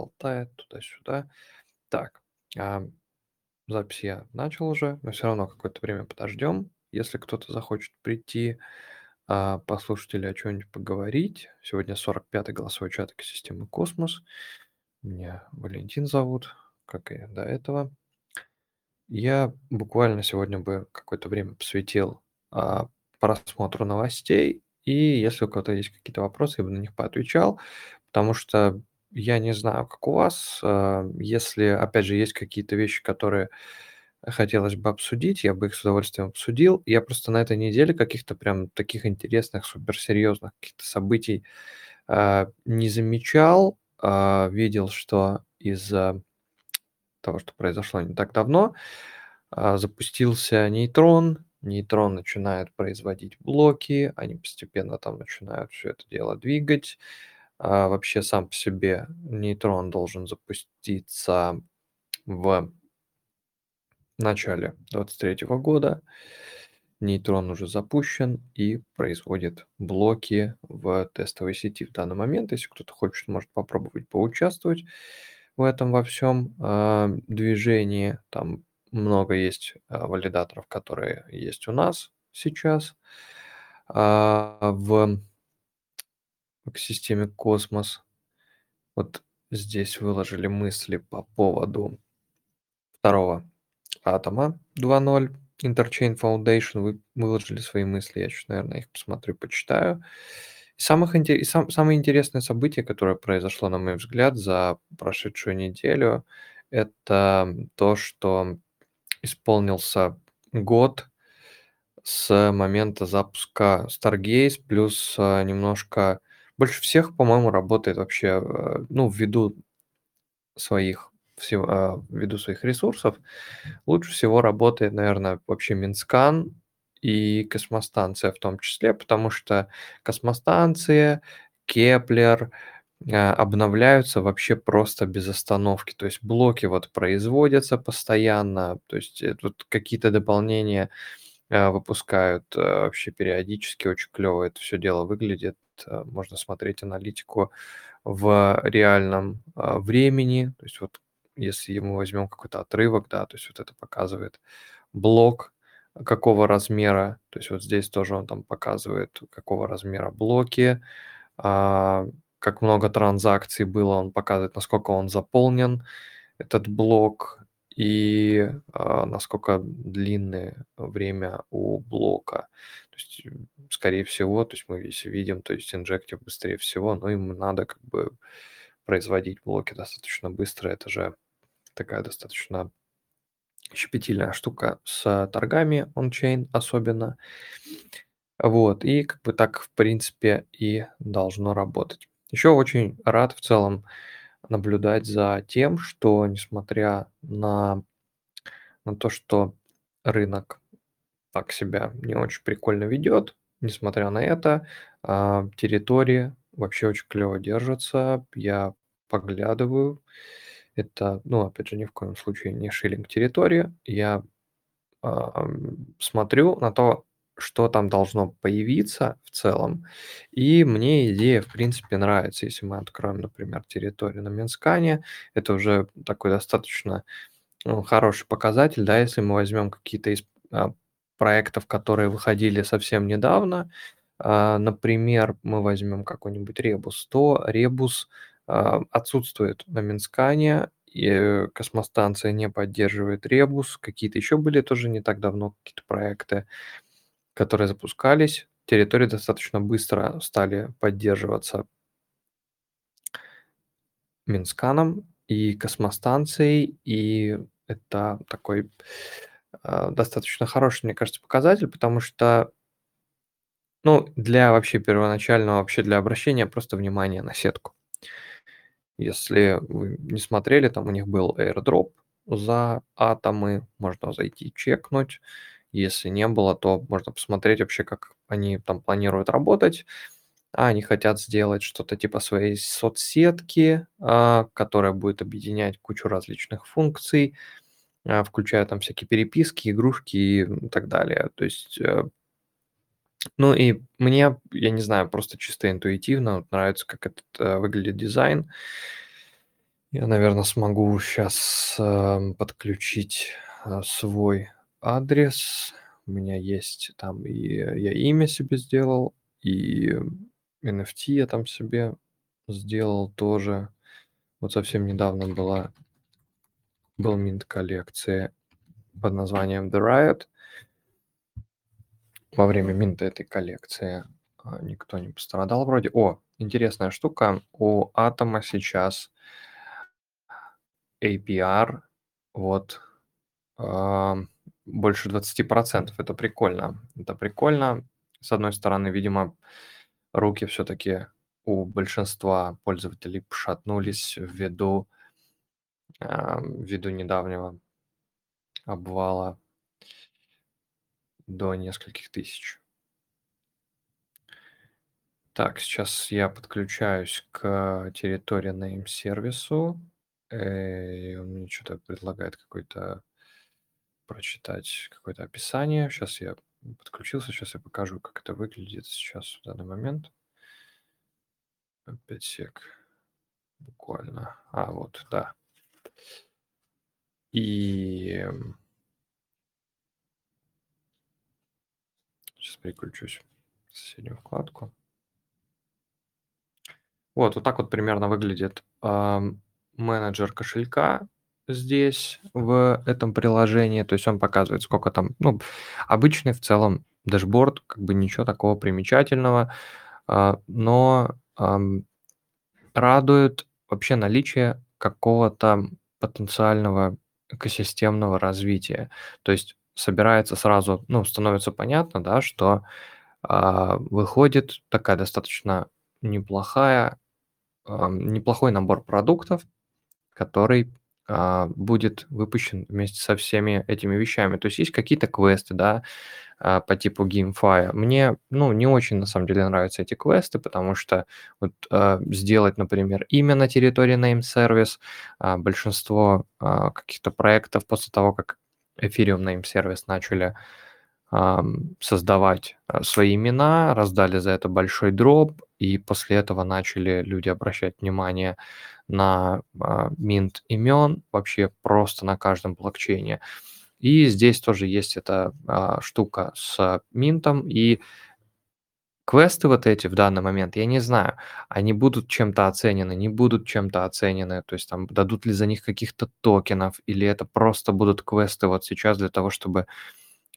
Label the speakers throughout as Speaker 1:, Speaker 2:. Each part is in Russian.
Speaker 1: болтает туда-сюда. Так, а, запись я начал уже, но все равно какое-то время подождем. Если кто-то захочет прийти, а, послушать или о чём-нибудь поговорить. Сегодня 45-й голосовой чат экосистемы «Космос». Меня Валентин зовут, как и до этого. Я буквально сегодня бы какое-то время посвятил, а, просмотру новостей, и если у кого-то есть какие-то вопросы, я бы на них поотвечал, потому что я не знаю, как у вас, а, если, опять же, есть какие-то вещи, которые хотелось бы обсудить, я бы их с удовольствием обсудил. Я просто на этой неделе каких-то прям таких интересных, суперсерьезных каких-то событий, а, не замечал. А, видел, что из-за того, что произошло не так давно, запустился нейтрон. Нейтрон начинает производить блоки, они постепенно там начинают всё это дело двигать. А, вообще сам по себе нейтрон должен запуститься в начале 23 года. Нейтрон уже запущен и производит блоки в тестовой сети в данный момент. Если кто-то хочет, может попробовать поучаствовать в этом во всем, а, движении. Там много есть, а, валидаторов, которые есть у нас сейчас, а, в экосистеме Космос. Вот здесь выложили мысли по поводу второго атома 2.0. Interchain Foundation вы выложили свои мысли. Я сейчас, наверное, их посмотрю, почитаю. Из самых и сам самое интересное событие, которое произошло, на мой взгляд, за прошедшую неделю- это то, что исполнился год с момента запуска Stargaze, плюс, а, немножко больше всех, по-моему, работает вообще, э, ну, ввиду своих всего а, ввиду своих ресурсов, лучше всего работает, наверно, вообще Mintscan и космостанция в том числе, потому что космостанция, Keplr, а, обновляются вообще просто без остановки. То есть блоки вот производятся постоянно, то есть вот какие-то дополнения, а, выпускают, вообще периодически. Очень клёво это всё дело выглядит. А, можно смотреть аналитику в реальном, а, времени. То есть вот если мы возьмем какой-то отрывок, да, то есть вот это показывает блок, какого размера. То есть вот здесь тоже он там показывает, какого размера блоки, а, как много транзакций было, он показывает, насколько он заполнен, этот блок, и, а, насколько длинное время у блока. То есть, скорее всего, то есть мы если видим, то есть инжектив быстрее всего, но им надо как бы производить блоки достаточно быстро. Это же такая достаточно щепетильная штука с торгами ончейн особенно. Вот, и как бы так, в принципе, и должно работать. Еще очень рад в целом наблюдать за тем, что несмотря на на то, что рынок так себя не очень прикольно ведет, несмотря на это, а, территории вообще очень клёво держатся. Я поглядываю. Это, ну, опять же, ни в коем случае не шиллинг территории. Я, смотрю на то, что там должно появиться в целом, и мне идея, в принципе, нравится. Если мы откроем, например, территорию на Минскане, это уже такой достаточно, ну, хороший показатель, да. Если мы возьмем какие-то из, а, проектов, которые выходили совсем недавно, а, например, мы возьмем какой-нибудь Rebus, то Rebus, а, отсутствует на Минскане, и космостанция не поддерживает Rebus. Какие-то еще были тоже не так давно какие-то проекты, которые запускались. Территории достаточно быстро стали поддерживаться Минсканом и космостанцией, и это такой, а, достаточно хороший, мне кажется, показатель, потому что ну, для вообще первоначального, вообще для обращения просто внимания на сетку. Если вы не смотрели, там у них был airdrop за атомы, можно зайти чекнуть. Если не было, то можно посмотреть вообще, как они там планируют работать. А они хотят сделать что-то типа своей соцсетки, а, которая будет объединять кучу различных функций, а, включая там всякие переписки, игрушки и так далее. То есть, э ну и мне, я не знаю, просто чисто интуитивно нравится, как этот, э, выглядит дизайн. Я, наверно, смогу щас, эм, подключить, э, свой адрес. У меня есть там и я имя себе сделал, и NFT я там себе сделал тоже. Вот совсем недавно была был минт коллекции под названием The Riot. Во время минта этой коллекции, а, никто не пострадал вроде. О, интересная штука, у Атома сейчас APR, вот, ам, больше 20 Это прикольно. Это прикольно. С одной стороны, видимо, руки всё-таки у большинства пользователей пошатнулись ввиду ам, ввиду недавнего обвала до нескольких тысяч. Так, сейчас я подключаюсь к территории name сервису. И он мне чё-то предлагает какой-то прочитать какое-то описание. Щас я подключился, щас я покажу, как это выглядит сейчас в данный момент. Э, 5 сек. Буквально. А, вот, да. И Сейчас переключусь в соседнюю вкладку. Вот, вот так вот примерно выглядит, ам, менеджер кошелька здесь, в этом приложении. То есть он показывает, сколько там, ну, обычный в целом дашборд, как бы ничего такого примечательного, а, но, радует вообще наличие какого-то потенциального экосистемного развития. То есть собирается сразу, ну, становится понятно, да, что, а, выходит такая достаточно неплохая ам, неплохой набор продуктов, который, будет выпущен вместе со всеми этими вещами. То есть есть какие-то квесты, да, а, по типу GameFi. Мне, ну, не очень на самом деле нравятся эти квесты, потому что вот, а, сделать, например, имя на территории name service, а, большинство, а, каких-то проектов после того, как Ethereum name service начали, создавать, а, свои имена, раздали за это большой дроп, и после этого начали люди обращать внимание на, а, минт имен вообще просто на каждом блокчейне. И здесь тоже есть эта, а, штука с минтом. И квесты вот эти в данный момент, я не знаю, они будут чем-то оценены, не будут чем-то оценены, то есть там дадут ли за них каких-то токенов, или это просто будут квесты вот сейчас для того, чтобы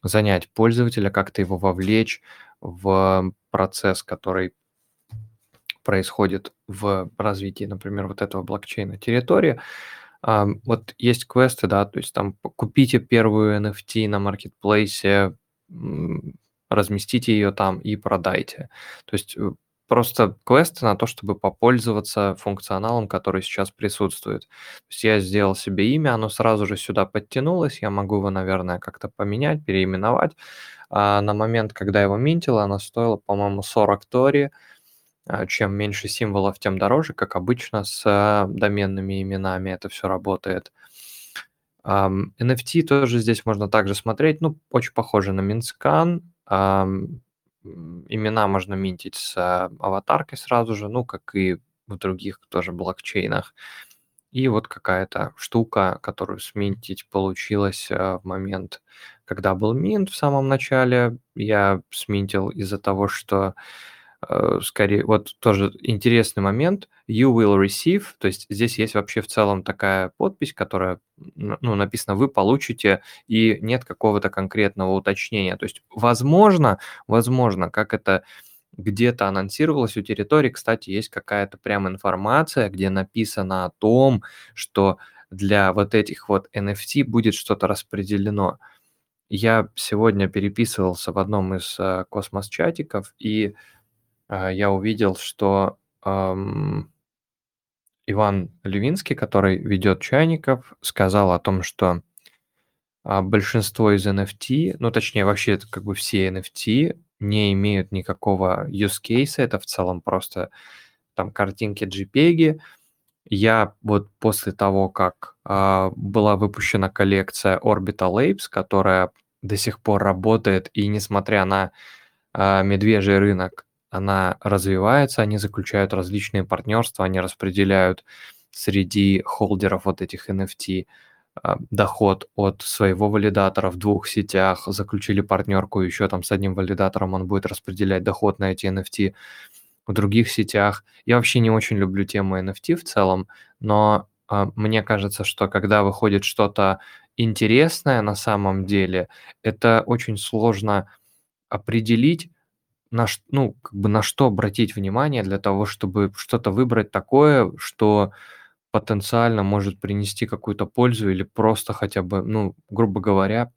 Speaker 1: занять пользователя, как-то его вовлечь в процесс, который происходит в развитии, например, вот этого блокчейна территории. Вот есть квесты, да, то есть там купите первую NFT на маркетплейсе, разместите ее там и продайте. То есть, э, просто квесты на то, чтобы попользоваться функционалом, который сейчас присутствует. То есть я сделал себе имя, оно сразу же сюда подтянулось, я могу его, наверное, как-то поменять, переименовать. А на момент, когда я его минтил, оно стоило, по-моему, 40 Тори. А, чем меньше символов, тем дороже, как обычно с, а, доменными именами это всё работает. NFT тоже здесь можно также смотреть, ну, очень похоже на Mintscan. Ам, м, имена можно минтить с а, аватаркой сразу же, ну, как и в других тоже блокчейнах. И вот какая-то штука, которую сминтить получилось, а, в момент, когда был минт в самом начале. Я сминтил из-за того, что, э, скорее вот тоже интересный момент: "You will receive", то есть здесь есть вообще в целом такая подпись, которая, ну, написано: "Вы получите", и нет какого-то конкретного уточнения. То есть, возможно возможно, как это где-то анонсировалось у территории, кстати, есть какая-то прям информация, где написано о том, что для вот этих вот NFT будет что-то распределено. Я сегодня переписывался в одном из, а, космос-чатиков, и, а, я увидел, что, ам Иван Левинский, который ведет чайников, сказал о том, что, а, большинство из NFT, ну, точнее, вообще, это как бы все NFT не имеют никакого use case. Это в целом просто там картинки, джпеги. Я вот после того, как, а, была выпущена коллекция Orbital Apes, которая до сих пор работает, и несмотря на, а, медвежий рынок, она развивается, они заключают различные партнерства, они распределяют среди холдеров вот этих NFT а, доход от своего валидатора в двух сетях, заключили партнерку еще там с одним валидатором, он будет распределять доход на эти NFT в других сетях. Я вообще не очень люблю тему NFT в целом, но а, мне кажется, что когда выходит что-то интересное на самом деле, это очень сложно определить, на, ну, как бы на что обратить внимание для того, чтобы что-то выбрать такое, что потенциально может принести какую-то пользу или просто хотя бы, ну, грубо говоря,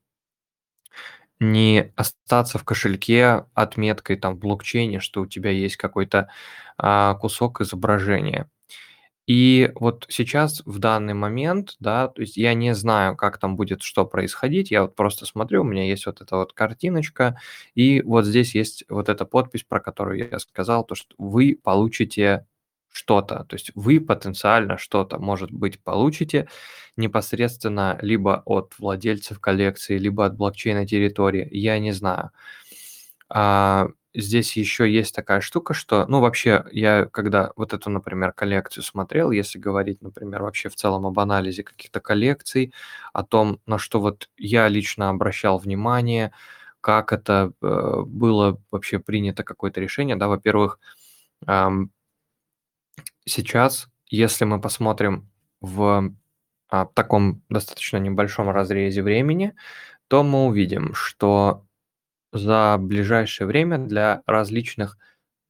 Speaker 1: не остаться в кошельке отметкой там в блокчейне, что у тебя есть какой-то а, кусок изображения. И вот сейчас, в данный момент, да, то есть я не знаю, как там будет что происходить, я вот просто смотрю, у меня есть вот эта вот картиночка, и вот здесь есть вот эта подпись, про которую я сказал, то, что вы получите что-то, то есть вы потенциально что-то, может быть, получите непосредственно либо от владельцев коллекции, либо от блокчейна территории, я не знаю. Здесь еще есть такая штука, что, ну, вообще, я когда вот эту, например, коллекцию смотрел, если говорить, например, вообще в целом об анализе каких-то коллекций, о том, на что вот я лично обращал внимание, как это э, было вообще принято какое-то решение, да, во-первых, эм, сейчас, если мы посмотрим в а, таком достаточно небольшом разрезе времени, то мы увидим, что за ближайшее время для различных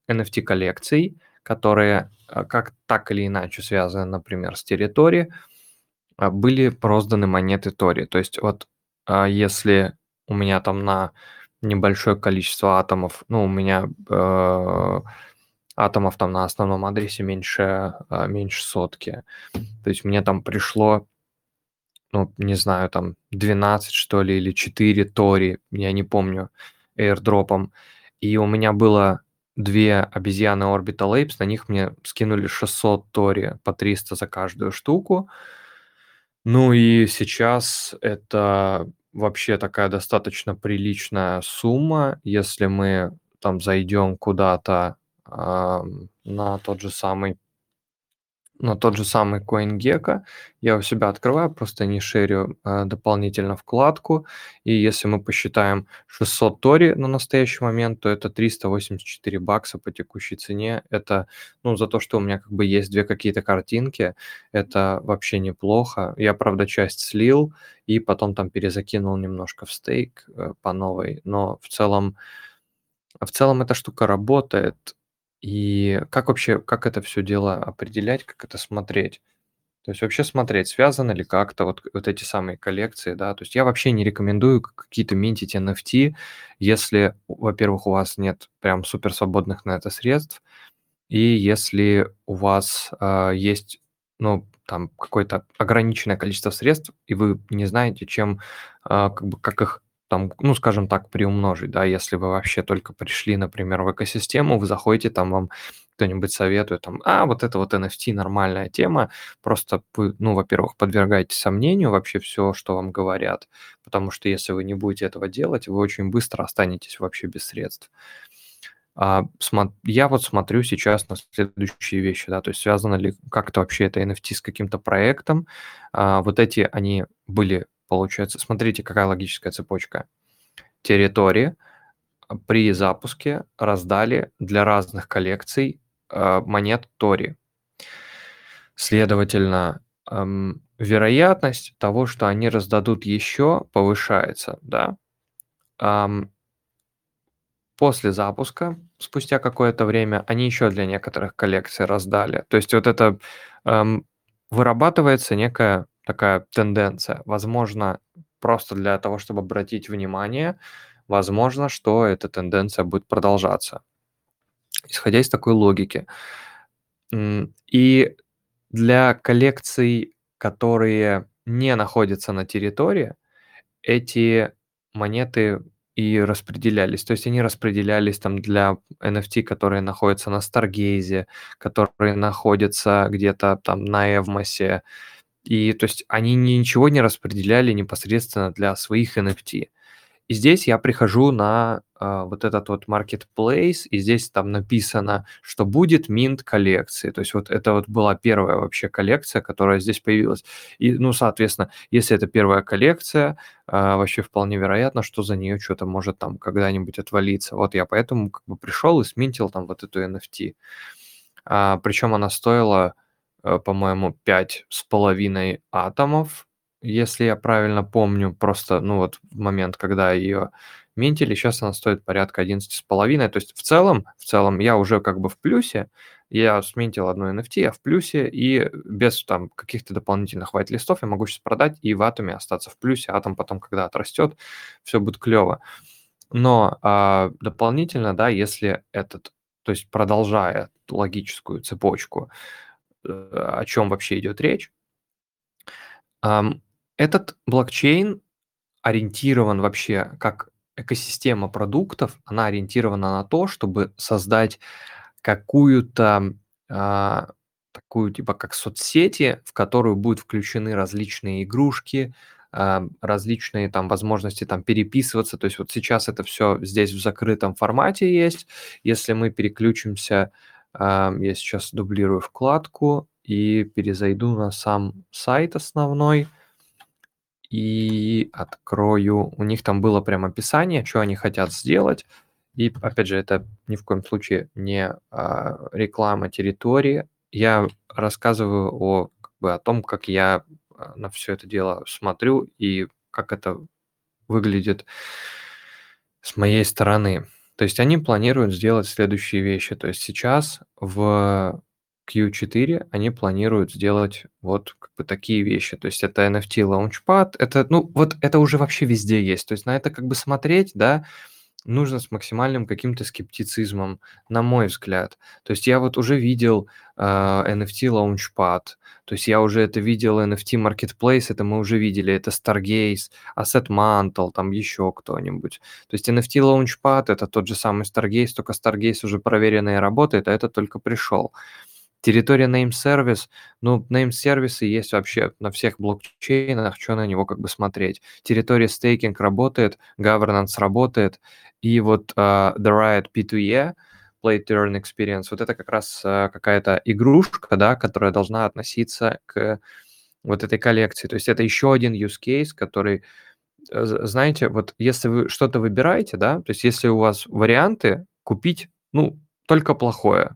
Speaker 1: NFT-коллекций, которые а, как так или иначе связаны, например, с территорией, а, были розданы монеты Тори. То есть вот а, если у меня там на небольшое количество атомов, ну, у меня э, атомов там на основном адресе меньше, меньше сотки. То есть мне там пришло ну, не знаю, там 12, что ли, или 4 Тори, я не помню, airdropом. И у меня было две обезьяны Orbital Apes, на них мне скинули 600 Тори по 300 за каждую штуку. Ну и сейчас это вообще такая достаточно приличная сумма, если мы там зайдем куда-то э, на тот же самый на тот же самый CoinGecko. Я у себя открываю, просто не шерю э, дополнительно вкладку. И если мы посчитаем 600 Тори на настоящий момент, то это 384 бакса по текущей цене. Это, ну, за то, что у меня как бы есть две какие-то картинки, это вообще неплохо. Я, правда, часть слил и потом там перезакинул немножко в стейк э, по новой. Но в целом, в целом эта штука работает. И как вообще, как это все дело определять, как это смотреть? То есть вообще смотреть, связаны ли как-то вот, вот эти самые коллекции, да. То есть я вообще не рекомендую какие-то минтить NFT, если, во-первых, у вас нет прям супер свободных на это средств, и если у вас э, есть, ну, там какое-то ограниченное количество средств, и вы не знаете, чем, э, как бы, как их там, ну, скажем так, приумножить, да, если вы вообще только пришли, например, в экосистему, вы заходите, там вам кто-нибудь советует, там, а, вот это вот NFT нормальная тема, просто ну, во-первых, подвергаете сомнению вообще все, что вам говорят, потому что если вы не будете этого делать, вы очень быстро останетесь вообще без средств. А, я вот смотрю сейчас на следующие вещи, да, то есть связано ли как-то вообще это NFT с каким-то проектом. А, вот эти, они были Получается, смотрите, какая логическая цепочка. Территории при запуске раздали для разных коллекций э, монет Тори. Следовательно, эм, вероятность того, что они раздадут еще, повышается, да. Эм, после запуска, спустя какое-то время, они еще для некоторых коллекций раздали. То есть вот это эм, вырабатывается некая такая тенденция. Возможно, просто для того, чтобы обратить внимание, возможно, что эта тенденция будет продолжаться. Исходя из такой логики. И для коллекций, которые не находятся на территории, эти монеты и распределялись. То есть они распределялись там для NFT, которые находятся на Stargaze, которые находятся где-то там на Эвмосе, и то есть они ничего не распределяли непосредственно для своих NFT. И здесь я прихожу на а, вот этот вот marketplace, и здесь там написано, что будет минт коллекции. То есть вот это вот была первая вообще коллекция, которая здесь появилась. И, ну, соответственно, если это первая коллекция, а, вообще вполне вероятно, что за нее что-то может там когда-нибудь отвалиться. Вот я поэтому как бы пришел и сминтил там вот эту NFT. А, причем она стоила, э, по-моему, пять с половиной атомов, если я правильно помню, просто, ну вот момент, когда ее минтили, сейчас она стоит порядка 11,5. То есть в целом, в целом я уже как бы в плюсе, я сминтил одну NFT, я в плюсе, и без там каких-то дополнительных white-листов я могу сейчас продать и в атоме остаться в плюсе, атом потом, когда отрастет, все будет клево. Но а, дополнительно, да, если этот, то есть продолжая логическую цепочку, э, о чем вообще идет речь, этот блокчейн ориентирован вообще как экосистема продуктов, она ориентирована на то, чтобы создать какую-то а, такую типа как соцсети, в которую будут включены различные игрушки, а, различные там возможности там переписываться. То есть вот сейчас это все здесь в закрытом формате есть. Если мы переключимся, я сейчас дублирую вкладку и перезайду на сам сайт основной и открою. У них там было прям описание, что они хотят сделать. И опять же, это ни в коем случае не а, реклама территории. Я рассказываю о, как бы, о том, как я а, на все это дело смотрю и как это выглядит с моей стороны. То есть они планируют сделать следующие вещи. То есть сейчас в Q4 они планируют сделать вот как бы такие вещи. То есть это NFT Launchpad, это, ну, вот это уже вообще везде есть. То есть на это как бы смотреть, да, нужно с максимальным каким-то скептицизмом, на мой взгляд. То есть я вот уже видел э, NFT Launchpad, то есть я уже это видел, NFT Marketplace, это мы уже видели, это Stargaze, Asset Mantle, там еще кто-нибудь. То есть NFT Launchpad это тот же самый Stargaze, только Stargaze уже проверенный работает, а это только пришел. Территория name service, ну, name сервисы есть вообще на всех блокчейнах, что на него как бы смотреть. Территория стейкинг работает, governance работает, и вот uh, The Riot P2E, Play Turn Experience, вот это как раз uh, какая-то игрушка, да, которая должна относиться к вот этой коллекции. То есть это еще один use case, который, э, знаете, вот если вы что-то выбираете, да, то есть если у вас варианты купить, ну, только плохое,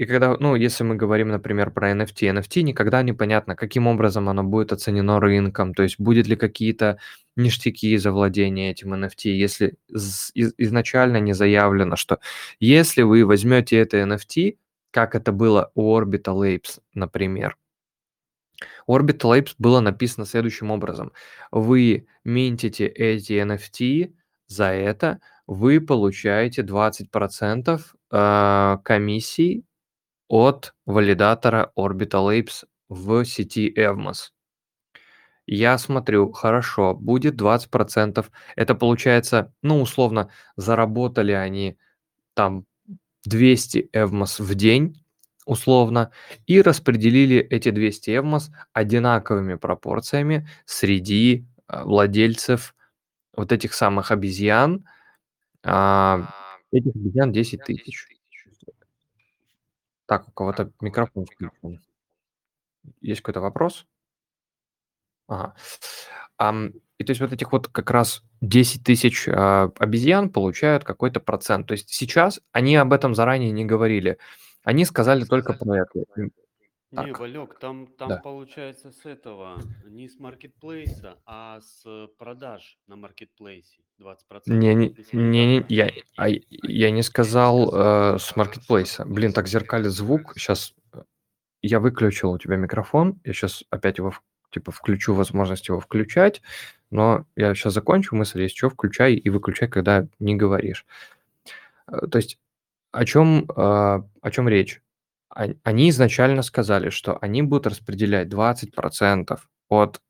Speaker 1: и когда, ну, если мы говорим, например, про NFT, NFT никогда непонятно, каким образом оно будет оценено рынком, то есть будет ли какие-то ништяки за владение этим NFT, если изначально не заявлено, что если вы возьмете это NFT, как это было у Orbital Apes, например, Orbital Apes было написано следующим образом. Вы минтите эти NFT, за это вы получаете 20% э, комиссий от валидатора Orbital Apes в сети Evmos. Я смотрю, хорошо, будет 20%. Это получается, ну, условно, заработали они там 200 Evmos в день, условно, и распределили эти 200 Evmos одинаковыми пропорциями среди а, владельцев вот этих самых обезьян. А, этих обезьян 10 тысяч. Так, у кого-то микрофон включен. Есть какой-то вопрос? Ага. Ам, и то есть вот этих вот как раз 10 тысяч а, обезьян получают какой-то процент. То есть сейчас они об этом заранее не говорили. Они сказали только про это.
Speaker 2: Не, Валек, там, там
Speaker 1: Да.
Speaker 2: получается с этого, не с маркетплейса, а с продаж на маркетплейсе 20%.
Speaker 1: Не, не, не, я, а, я не сказал э, с маркетплейса. Блин, так зеркалит звук. Сейчас я выключил у тебя микрофон. Я сейчас опять его типа включу возможность его включать. Но я сейчас закончу мысль, если что, включай и выключай, когда не говоришь. Э, То есть о чем, э, о чем речь? Они изначально сказали, что они будут распределять 20% от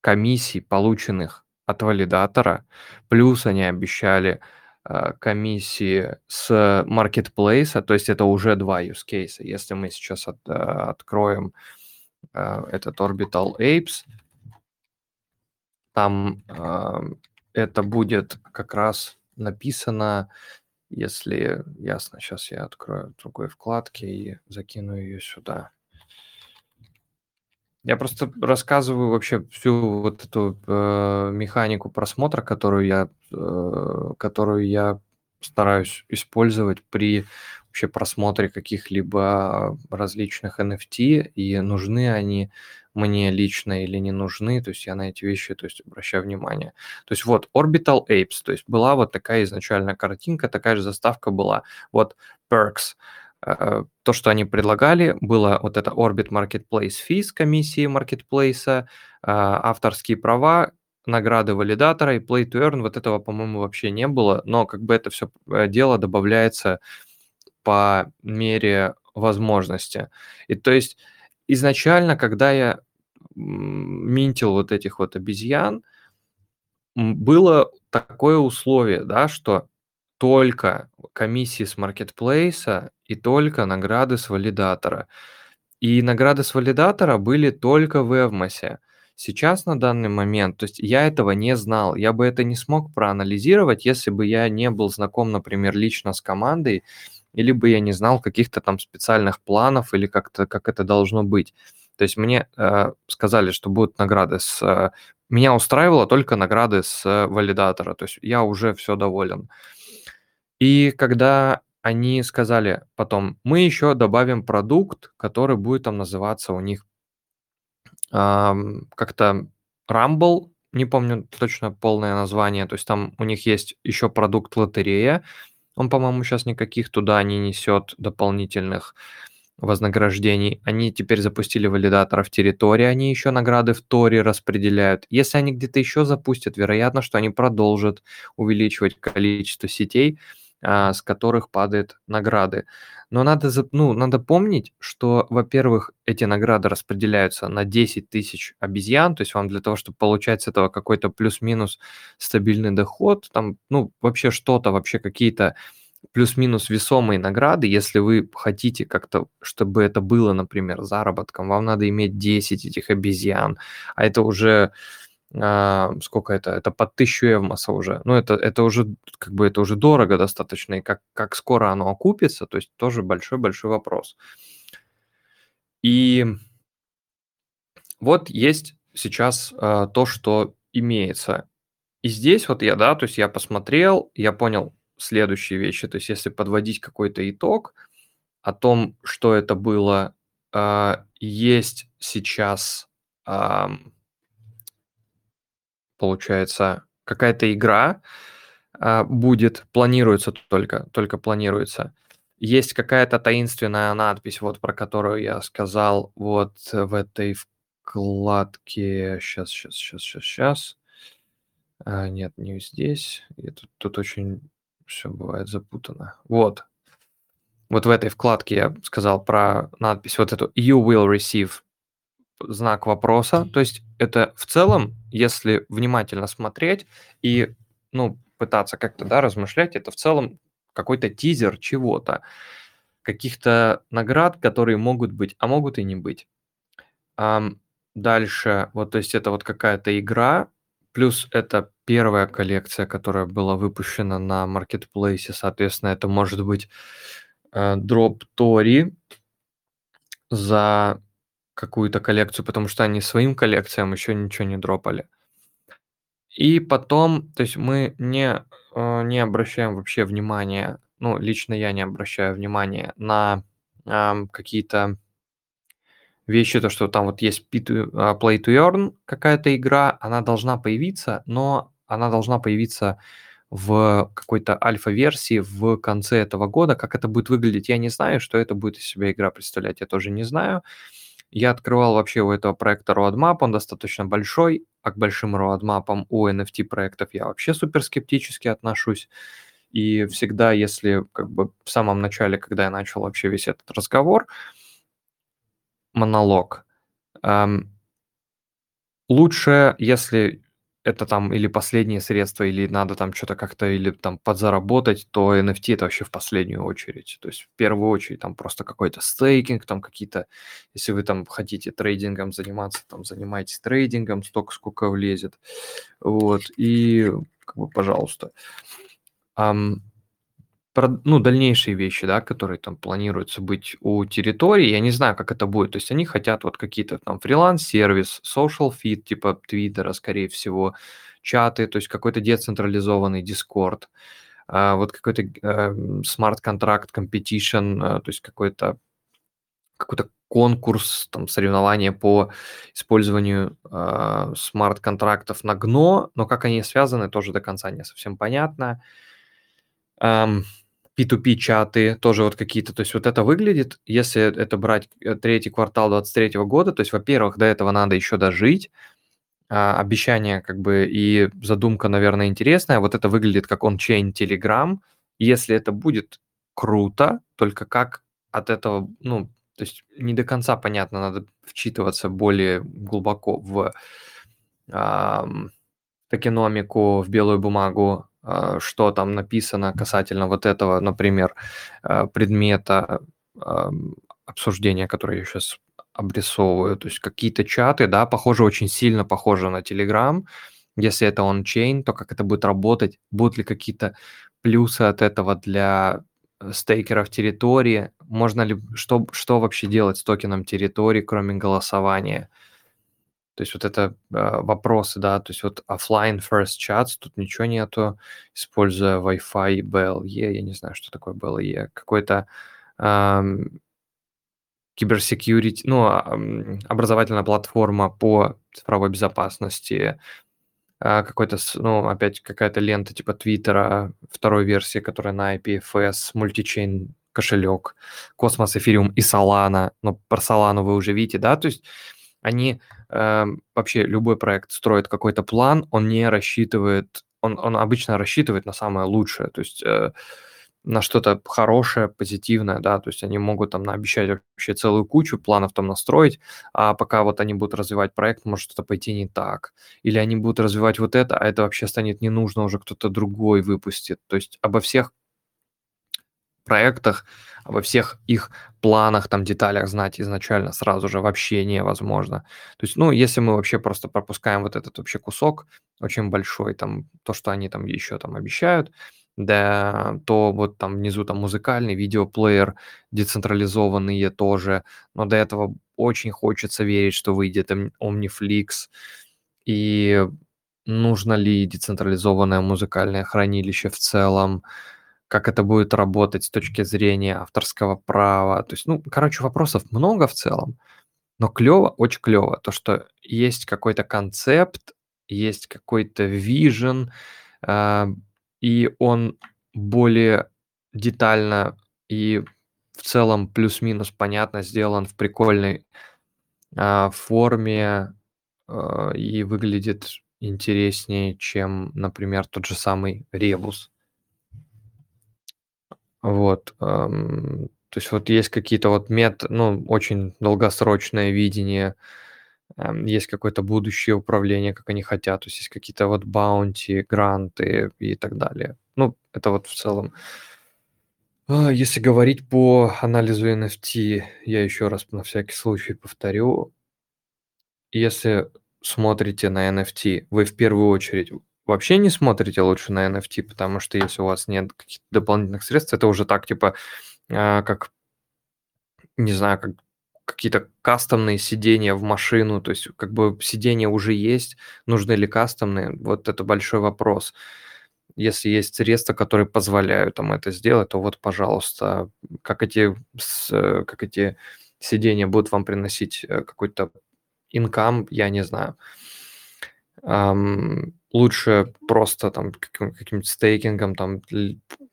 Speaker 1: комиссий, полученных от валидатора, плюс они обещали э, комиссии с маркетплейса, то есть это уже два use case. Если мы сейчас от- э, откроем э, этот Orbital Apes, там это будет как раз написано, если ясно, сейчас я открою в другой вкладке и закину ее сюда. Я просто рассказываю вообще всю вот эту э, механику просмотра, которую я, э, которую я стараюсь использовать при вообще просмотре каких-либо различных NFT, и нужны они мне лично или не нужны, то есть я на эти вещи, то есть обращаю внимание. То есть вот Orbital Apes, то есть была вот такая изначальная картинка, такая же заставка была. Вот Perks, то, что они предлагали, было вот это Orbit Marketplace Fees комиссии маркетплейса, авторские права, награды валидатора и Play to Earn, вот этого, по-моему, вообще не было, но как бы это все э, дело добавляется по мере возможности. И то есть изначально, когда я минтил вот этих вот обезьян, было такое условие, да, что только комиссии с маркетплейса и только награды с валидатора. И награды с валидатора были только в Эвмосе. Сейчас на данный момент, то есть я этого не знал, я бы это не смог проанализировать, если бы я не был знаком, например, лично с командой, или бы я не знал каких-то там специальных планов или как-то как это должно быть. То есть мне э, сказали, что будут награды с... Э, меня устраивало только награды с э, валидатора, то есть я уже все доволен. И когда они сказали потом, мы еще добавим продукт, который будет там называться у них э, как-то Rumble, не помню точно полное название, то есть там у них есть еще продукт лотерея, он, по-моему, сейчас никаких туда не несет дополнительных вознаграждений. Они теперь запустили валидаторов территории, они еще награды в Торе распределяют. Если они где-то еще запустят, вероятно, что они продолжат увеличивать количество сетей, а, с которых падают награды. Но надо, ну, надо помнить, что, во-первых, эти награды распределяются на 10 тысяч обезьян, то есть вам для того, чтобы получать с этого какой-то плюс-минус стабильный доход, там, ну, вообще что-то, вообще какие-то плюс-минус весомые награды, если вы хотите как-то, чтобы это было, например, заработком, вам надо иметь 10 этих обезьян, а это уже а, сколько это? Это под 1000 эвмоса уже. Ну, это, это уже, как бы, это уже дорого достаточно, и как, как скоро оно окупится, то есть тоже большой-большой вопрос. И вот есть сейчас а, то, что имеется. И здесь вот я, да, то есть я посмотрел, я понял следующие вещи. То есть если подводить какой-то итог о том, что это было, а, есть сейчас... А, получается, какая-то игра а, будет, планируется только, только планируется. Есть какая-то таинственная надпись, вот про которую я сказал, вот в этой вкладке. Сейчас, сейчас, сейчас, сейчас, сейчас. А, нет, не здесь. И тут, тут очень все бывает запутано. Вот. Вот в этой вкладке я сказал про надпись вот эту You will receive знак вопроса. То есть это в целом, если внимательно смотреть и ну, пытаться как-то да, размышлять, это в целом какой-то тизер чего-то, каких-то наград, которые могут быть, а могут и не быть. Um, дальше, вот, то есть это вот какая-то игра, плюс это первая коллекция, которая была выпущена на маркетплейсе, соответственно, это может быть э, дроп Тори за какую-то коллекцию, потому что они своим коллекциям еще ничего не дропали. И потом, то есть мы не, э, не обращаем вообще внимания, ну, лично я не обращаю внимания на э, какие-то вещи, то, что там вот есть а, Play to Earn, какая-то игра, она должна появиться, но она должна появиться в какой-то альфа-версии в конце этого года. Как это будет выглядеть, я не знаю. Что это будет из себя игра представлять, я тоже не знаю. Я открывал вообще у этого проекта roadmap, он достаточно большой, а к большим roadmap у NFT проектов я вообще супер скептически отношусь. И всегда, если как бы в самом начале, когда я начал вообще весь этот разговор, монолог, эм, лучше, если это там или последние средства, или надо там что-то как-то, или там подзаработать, то NFT это вообще в последнюю очередь. То есть в первую очередь там просто какой-то стейкинг, там какие-то, если вы там хотите трейдингом заниматься, там занимайтесь трейдингом, столько сколько влезет. Вот. И как бы, пожалуйста. Ам, про, ну, дальнейшие вещи, да, которые там планируются быть у территории, я не знаю, как это будет. То есть они хотят вот какие-то там фриланс-сервис, social feed типа Твиттера, скорее всего, чаты, то есть какой-то децентрализованный Discord, а, вот какой-то э, смарт-контракт, competition, а, то есть какой-то какой-то конкурс, там, соревнования по использованию э, смарт-контрактов на ГНО, но как они связаны, тоже до конца не совсем понятно. Эм, P2P-чаты тоже вот какие-то, то есть вот это выглядит, если это брать э, третий квартал 2023 года, то есть, во-первых, до этого надо еще дожить, а, обещание как бы и задумка, наверное, интересная, вот это выглядит как он-чейн Telegram, если это будет круто, только как от этого, ну, то есть не до конца понятно, надо вчитываться более глубоко в э, токеномику, в белую бумагу, что там написано касательно вот этого, например, э, предмета э, обсуждения, который я сейчас обрисовываю. То есть какие-то чаты, да, похоже, очень сильно похоже на Telegram. Если это он-чейн, то как это будет работать? Будут ли какие-то плюсы от этого для стейкеров территории, можно ли, что, что вообще делать с токеном территории, кроме голосования. То есть вот это э, вопросы, да, то есть вот offline first chats, тут ничего нету, используя Wi-Fi BLE, я не знаю, что такое BLE, какой-то эм, киберсекьюрити, ну, образовательная платформа по цифровой безопасности, а, какой-то, ну, опять какая-то лента типа Твиттера, второй версии, которая на IPFS, мультичейн кошелек, Космос, Эфириум и Solana. Но про Solana вы уже видите, да, то есть они э, вообще любой проект строит какой-то план, он не рассчитывает, он, он обычно рассчитывает на самое лучшее, то есть э, на что-то хорошее, позитивное, да, то есть они могут там наобещать вообще целую кучу планов там настроить, а пока вот они будут развивать проект, может что-то пойти не так. Или они будут развивать вот это, а это вообще станет не нужно, уже кто-то другой выпустит. То есть обо всех проектах, обо всех их планах, там, деталях знать изначально сразу же вообще невозможно. То есть, ну, если мы вообще просто пропускаем вот этот вообще кусок очень большой, там, то, что они там еще там обещают, да, то вот там внизу там музыкальный видеоплеер, децентрализованные тоже, но до этого очень хочется верить, что выйдет Omniflix, и нужно ли децентрализованное музыкальное хранилище в целом, как это будет работать с точки зрения авторского права. То есть, ну, короче, вопросов много в целом, но клево, очень клево, то, что есть какой-то концепт, есть какой-то вижен, а, и он более детально и в целом плюс-минус понятно сделан в прикольной а, форме а, и выглядит интереснее, чем, например, тот же самый Ребус. Вот. То есть вот есть какие-то вот мет, ну, очень долгосрочное видение есть какое-то будущее управление, как они хотят, то есть есть какие-то вот баунти, гранты и так далее. Ну, это вот в целом. А, если говорить по анализу NFT, я еще раз на всякий случай повторю, если смотрите на NFT, вы в первую очередь вообще не смотрите лучше на NFT, потому что если у вас нет каких-то дополнительных средств, это уже так, типа, а, как, не знаю, как какие-то кастомные сидения в машину, то есть как бы сидения уже есть, нужны ли кастомные, вот это большой вопрос. Если есть средства, которые позволяют там это сделать, то вот, пожалуйста, как эти, как эти сидения будут вам приносить э, какой-то инкам, я не знаю. Лучше просто там каким- каким-то стейкингом, там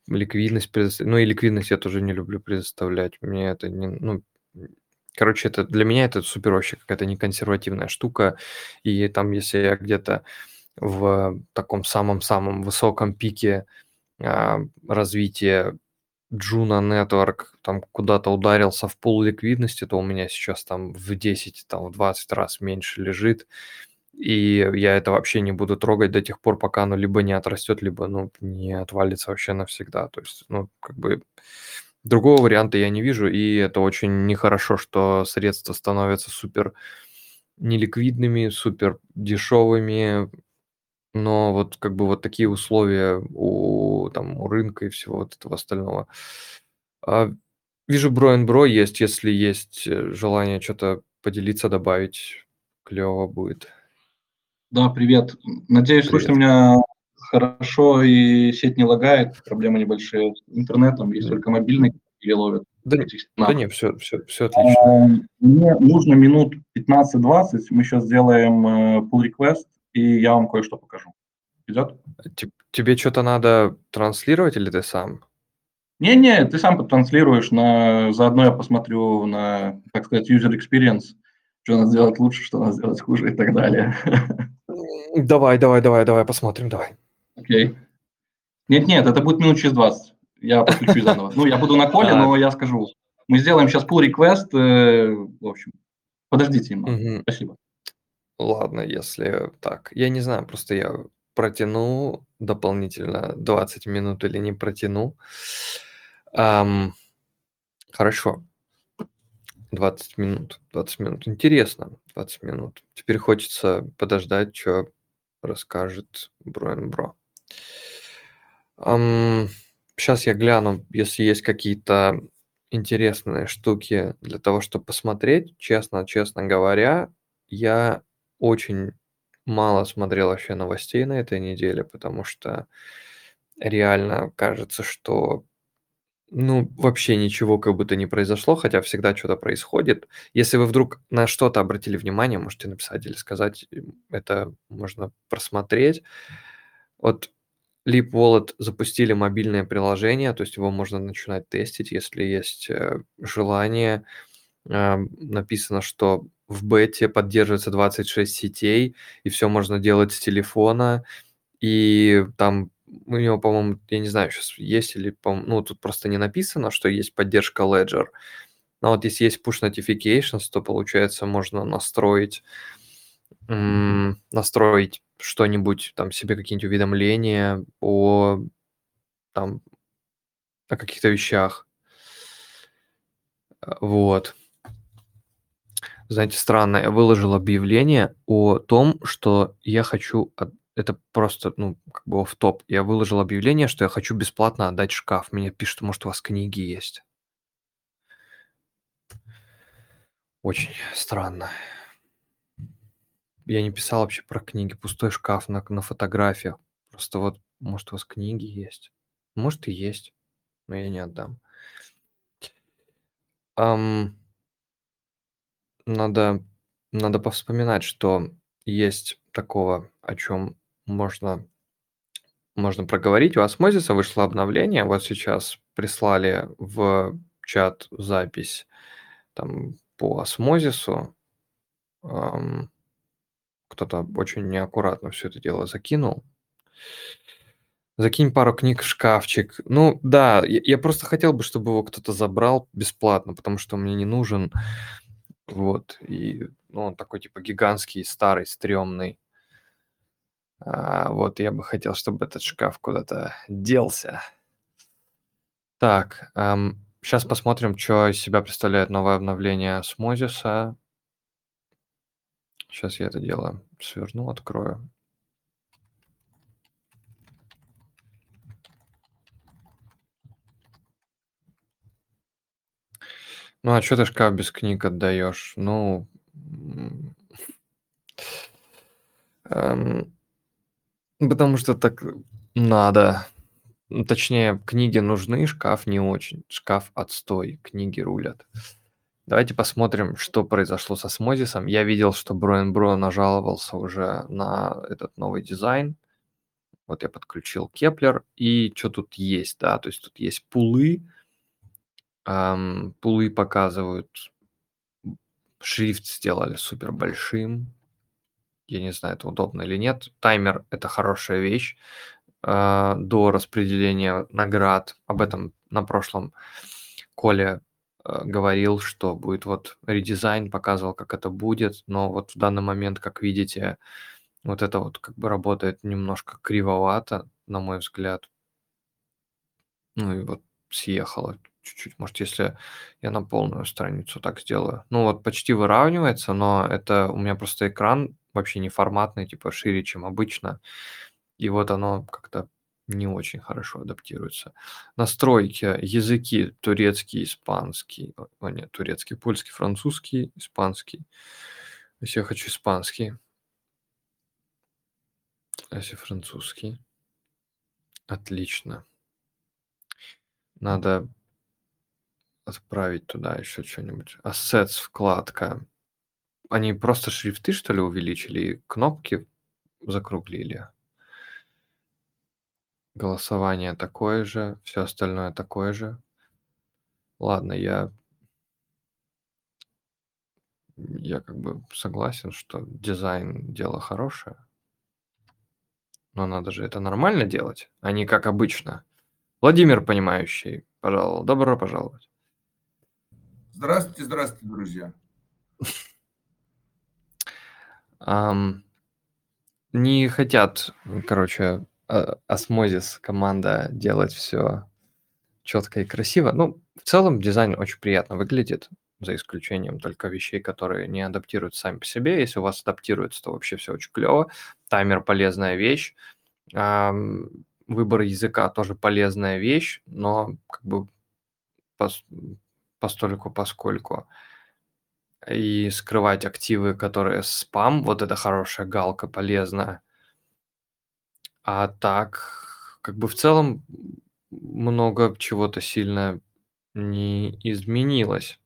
Speaker 1: ликвидность предоставить. Ну и ликвидность я тоже не люблю предоставлять. Мне это не, ну, Короче, это для меня это супер вообще какая-то неконсервативная штука. И там, если я где-то в таком самом-самом высоком пике а, развития Juno Network там куда-то ударился в пол ликвидности, то у меня сейчас там в 10, там в 20 раз меньше лежит. И я это вообще не буду трогать до тех пор, пока оно либо не отрастет, либо ну, не отвалится вообще навсегда. То есть, ну, как бы Другого варианта я не вижу, и это очень нехорошо, что средства становятся супер неликвидными, супер дешевыми, Но вот как бы вот такие условия у, там, у рынка и всего вот этого остального. А, вижу, and Bro есть, если есть э, желание что-то поделиться, добавить, клево будет.
Speaker 3: Да, привет. Надеюсь,
Speaker 1: Привет.
Speaker 3: слышно меня хорошо и сеть не лагает, проблемы небольшие с интернетом, есть
Speaker 1: М.
Speaker 3: только мобильный или ловят.
Speaker 1: Да, да
Speaker 3: стенах.
Speaker 1: не, все, все, все отлично.
Speaker 3: А, Мне нужно минут 15-20, мы сейчас сделаем э, pull request, и я вам кое-что покажу. Идет?
Speaker 1: Те- Тебе что-то надо транслировать или ты сам?
Speaker 3: Не-не, ты сам потранслируешь, на... заодно я посмотрю на, так сказать, user experience, что надо сделать лучше, что надо сделать хуже и так далее.
Speaker 1: Давай, давай, давай, давай, посмотрим, давай.
Speaker 3: Окей. Нет-нет, это будет минут через 20. Я подключусь заново. Ну, я буду на коле, но я скажу. Мы сделаем сейчас pull request. э, В общем, подождите немного. Спасибо.
Speaker 1: Ладно, если так. Я не знаю, просто я протяну дополнительно 20 минут или не протяну. Ам, хорошо. 20 минут. 20 минут. Интересно. 20 минут. Теперь хочется подождать, что расскажет Броен Бро. сейчас я гляну, если есть какие-то интересные штуки для того, чтобы посмотреть. Честно, честно говоря, я очень мало смотрел вообще новостей на этой неделе, потому что реально кажется, что ну, вообще ничего как будто не произошло, хотя всегда что-то происходит. Если вы вдруг на что-то обратили внимание, можете написать или сказать, это можно просмотреть. Вот Leap Wallet запустили мобильное приложение, то есть его можно начинать тестить, если есть э, желание. А, Написано, что в бете поддерживается 26 сетей, и все можно делать с телефона. И там у него, по-моему, я не знаю, сейчас есть или, ну, тут просто не написано, что есть поддержка Ledger. Но вот если есть push notifications, то, получается, можно настроить, м, настроить что-нибудь, там, себе какие-нибудь уведомления о, там, о каких-то вещах. А, Вот. Знаете, странно, я выложил объявление о том, что я хочу... от- Это просто, ну, как бы в топ. Я выложил объявление, что я хочу бесплатно отдать шкаф. Мне пишут, может, у вас книги есть. Очень странно. Я не писал вообще про книги. Пустой шкаф на, на фотографиях. Просто вот, может, у вас книги есть. Может, и есть, но я не отдам. Ам, надо, надо повспоминать, что есть такого, о чем можно, можно проговорить. У Осмозиса вышло обновление. Вот сейчас прислали в чат запись там по Осмозису. Ам, кто-то очень неаккуратно все это дело закинул. Закинь пару книг в шкафчик. Ну да, я, я просто хотел бы, чтобы его кто-то забрал бесплатно, потому что мне не нужен. Вот. И ну, он такой типа гигантский, старый, стрёмный. А, вот я бы хотел, чтобы этот шкаф куда-то делся. Так, сейчас посмотрим, что из себя представляет новое обновление Смозиса. Сейчас я это дело сверну, открою. Ну, а что ты шкаф без книг отдаешь? Ну, эм, потому что так надо. Ну, Точнее, книги нужны, шкаф не очень. Шкаф отстой, книги рулят. Давайте посмотрим, что произошло с Osmosis ом. Я видел, что Bro n Bro нажаловался уже на этот новый дизайн. Вот я подключил Keplr, и что тут есть, да, то есть тут есть пулы, Ам, пулы показывают, шрифт сделали супер большим. Я не знаю, это удобно или нет. Таймер – это хорошая вещь а, до распределения наград. Об этом на прошлом Коля а, говорил, что будет вот редизайн, показывал, как это будет. Но вот в данный момент, как видите, вот это вот как бы работает немножко кривовато, на мой взгляд. Ну и вот съехало чуть-чуть, может, если я на полную страницу так сделаю. Ну вот почти выравнивается, но это у меня просто экран вообще не форматный, типа шире, чем обычно. И вот оно как-то не очень хорошо адаптируется. Настройки, языки, турецкий, испанский, о нет, турецкий, польский, французский, испанский. Если я хочу испанский, а если французский, отлично. Надо отправить туда еще что-нибудь. Assets вкладка. Они просто шрифты, что ли, увеличили и кнопки закруглили? Голосование такое же, все остальное такое же. Ладно, я я как бы согласен, что дизайн дело хорошее. Но надо же это нормально делать, а не как обычно. Владимир Понимающий, пожалуйста, добро пожаловать.
Speaker 4: Здравствуйте, здравствуйте, друзья.
Speaker 1: Ам, не хотят, короче, осмозис команда делать все четко и красиво. Ну, в целом дизайн очень приятно выглядит, за исключением только вещей, которые не адаптируются сами по себе. Если у вас адаптируется, то вообще все очень клево. Таймер полезная вещь. Ам, выбор языка тоже полезная вещь, но как бы постольку поскольку. И скрывать активы, которые спам, вот это хорошая галка, полезная. А так, как бы в целом много чего-то сильно не изменилось.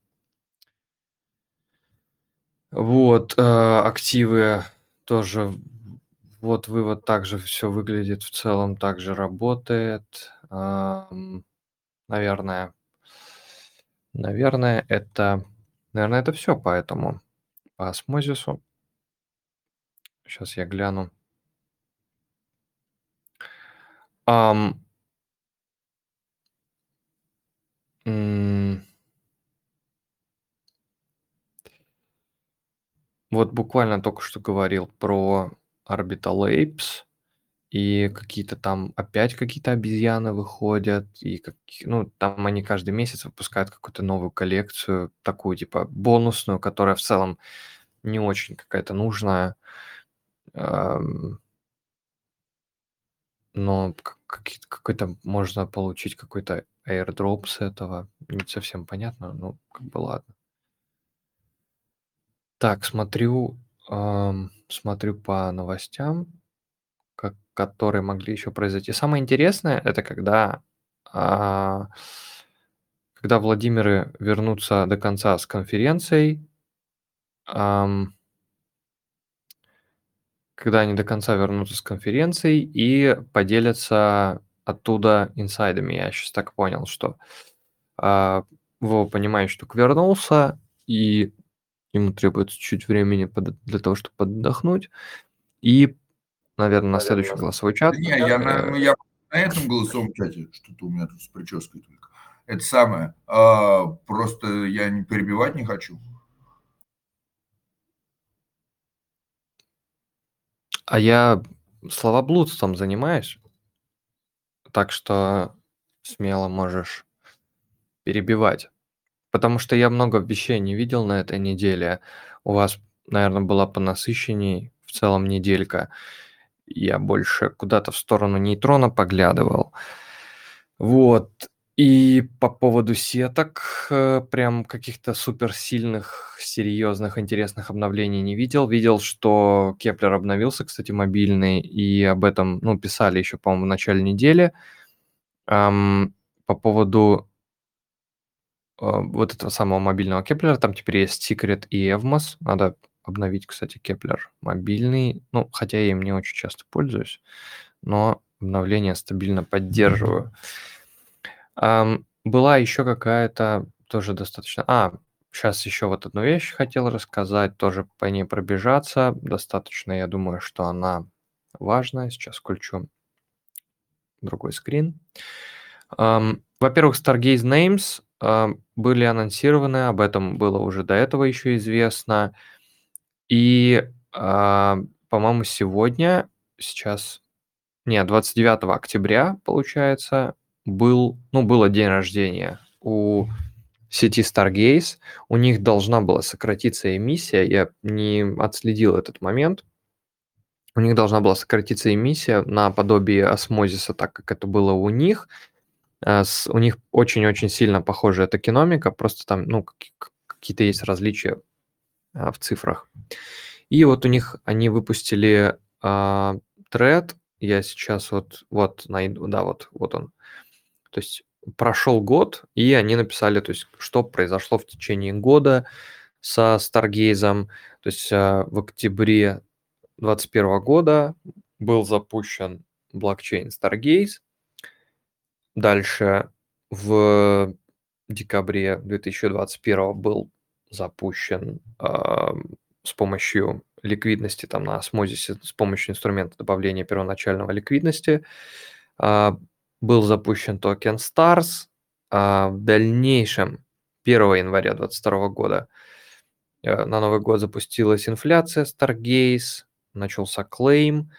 Speaker 1: Вот, э, активы тоже, вот вывод также все выглядит в целом, также работает. Ам, наверное, наверное, это, наверное, это все по этому, по осмозису. Сейчас я гляну. Ам, Вот буквально только что говорил про Orbital Apes, и какие-то там опять какие-то обезьяны выходят, и как, ну, там они каждый месяц выпускают какую-то новую коллекцию, такую типа бонусную, которая в целом не очень какая-то нужная. Ам, но какой-то можно получить какой-то airdrop с этого. Не совсем понятно, ну, как бы ладно. Так, смотрю, смотрю по новостям, которые могли еще произойти. Самое интересное это когда, а, когда Владимиры вернутся до конца с конференцией, ам, когда они до конца вернутся с конференцией и поделятся оттуда инсайдами. Я сейчас так понял, что а, Вова понимающий только вернулся, и ему требуется чуть времени для того, чтобы отдохнуть. И, наверное, на следующий голосовой чат.
Speaker 4: Да не, я на, ну, я на этом голосовом чате, что-то у меня тут с прической только. Это самое. а, просто я не перебивать не хочу.
Speaker 1: А я словоблудством занимаюсь, так что смело можешь перебивать. Потому что я много вещей не видел на этой неделе. У вас, наверное, была понасыщенней в целом неделька. Я больше куда-то в сторону нейтрона поглядывал. Вот. И по поводу сеток э, прям каких-то суперсильных, серьезных, интересных обновлений не видел. Видел, что Keplr обновился, кстати, мобильный, и об этом, ну, писали еще, по-моему, в начале недели. Ам, по поводу э, вот этого самого мобильного Keplr а, там теперь есть Secret и Evmos. Надо обновить, кстати, Keplr мобильный. Ну, хотя я им не очень часто пользуюсь, но обновление стабильно поддерживаю. Ам, была еще какая-то тоже достаточно... А, сейчас еще вот одну вещь хотел рассказать, тоже по ней пробежаться. Достаточно, я думаю, что она важная. Сейчас включу другой скрин. Ам, во-первых, Stargaze Names ам, были анонсированы, об этом было уже до этого еще известно. И, а, по-моему, сегодня, сейчас, нет, 29 октября, получается, был, ну, было день рождения у сети Stargaze. У них должна была сократиться эмиссия. Я не отследил этот момент. У них должна была сократиться эмиссия на подобие осмозиса, так как это было у них. А, у них очень-очень сильно похожая токеномика, просто там ну, какие-то есть различия в цифрах. И вот у них они выпустили а, тред. Я сейчас вот, вот найду, да, вот, вот он. То есть прошел год, и они написали, то есть, что произошло в течение года со Stargaze. То есть а, в октябре 2021 года был запущен блокчейн Stargaze. Дальше в декабре 2021 был запущен э, с помощью ликвидности там на осмозисе, с помощью инструмента добавления первоначального ликвидности. Э, был запущен токен Stars. Э, в дальнейшем 1 января 2022 года э, на Новый год запустилась инфляция Stargaze, начался клейм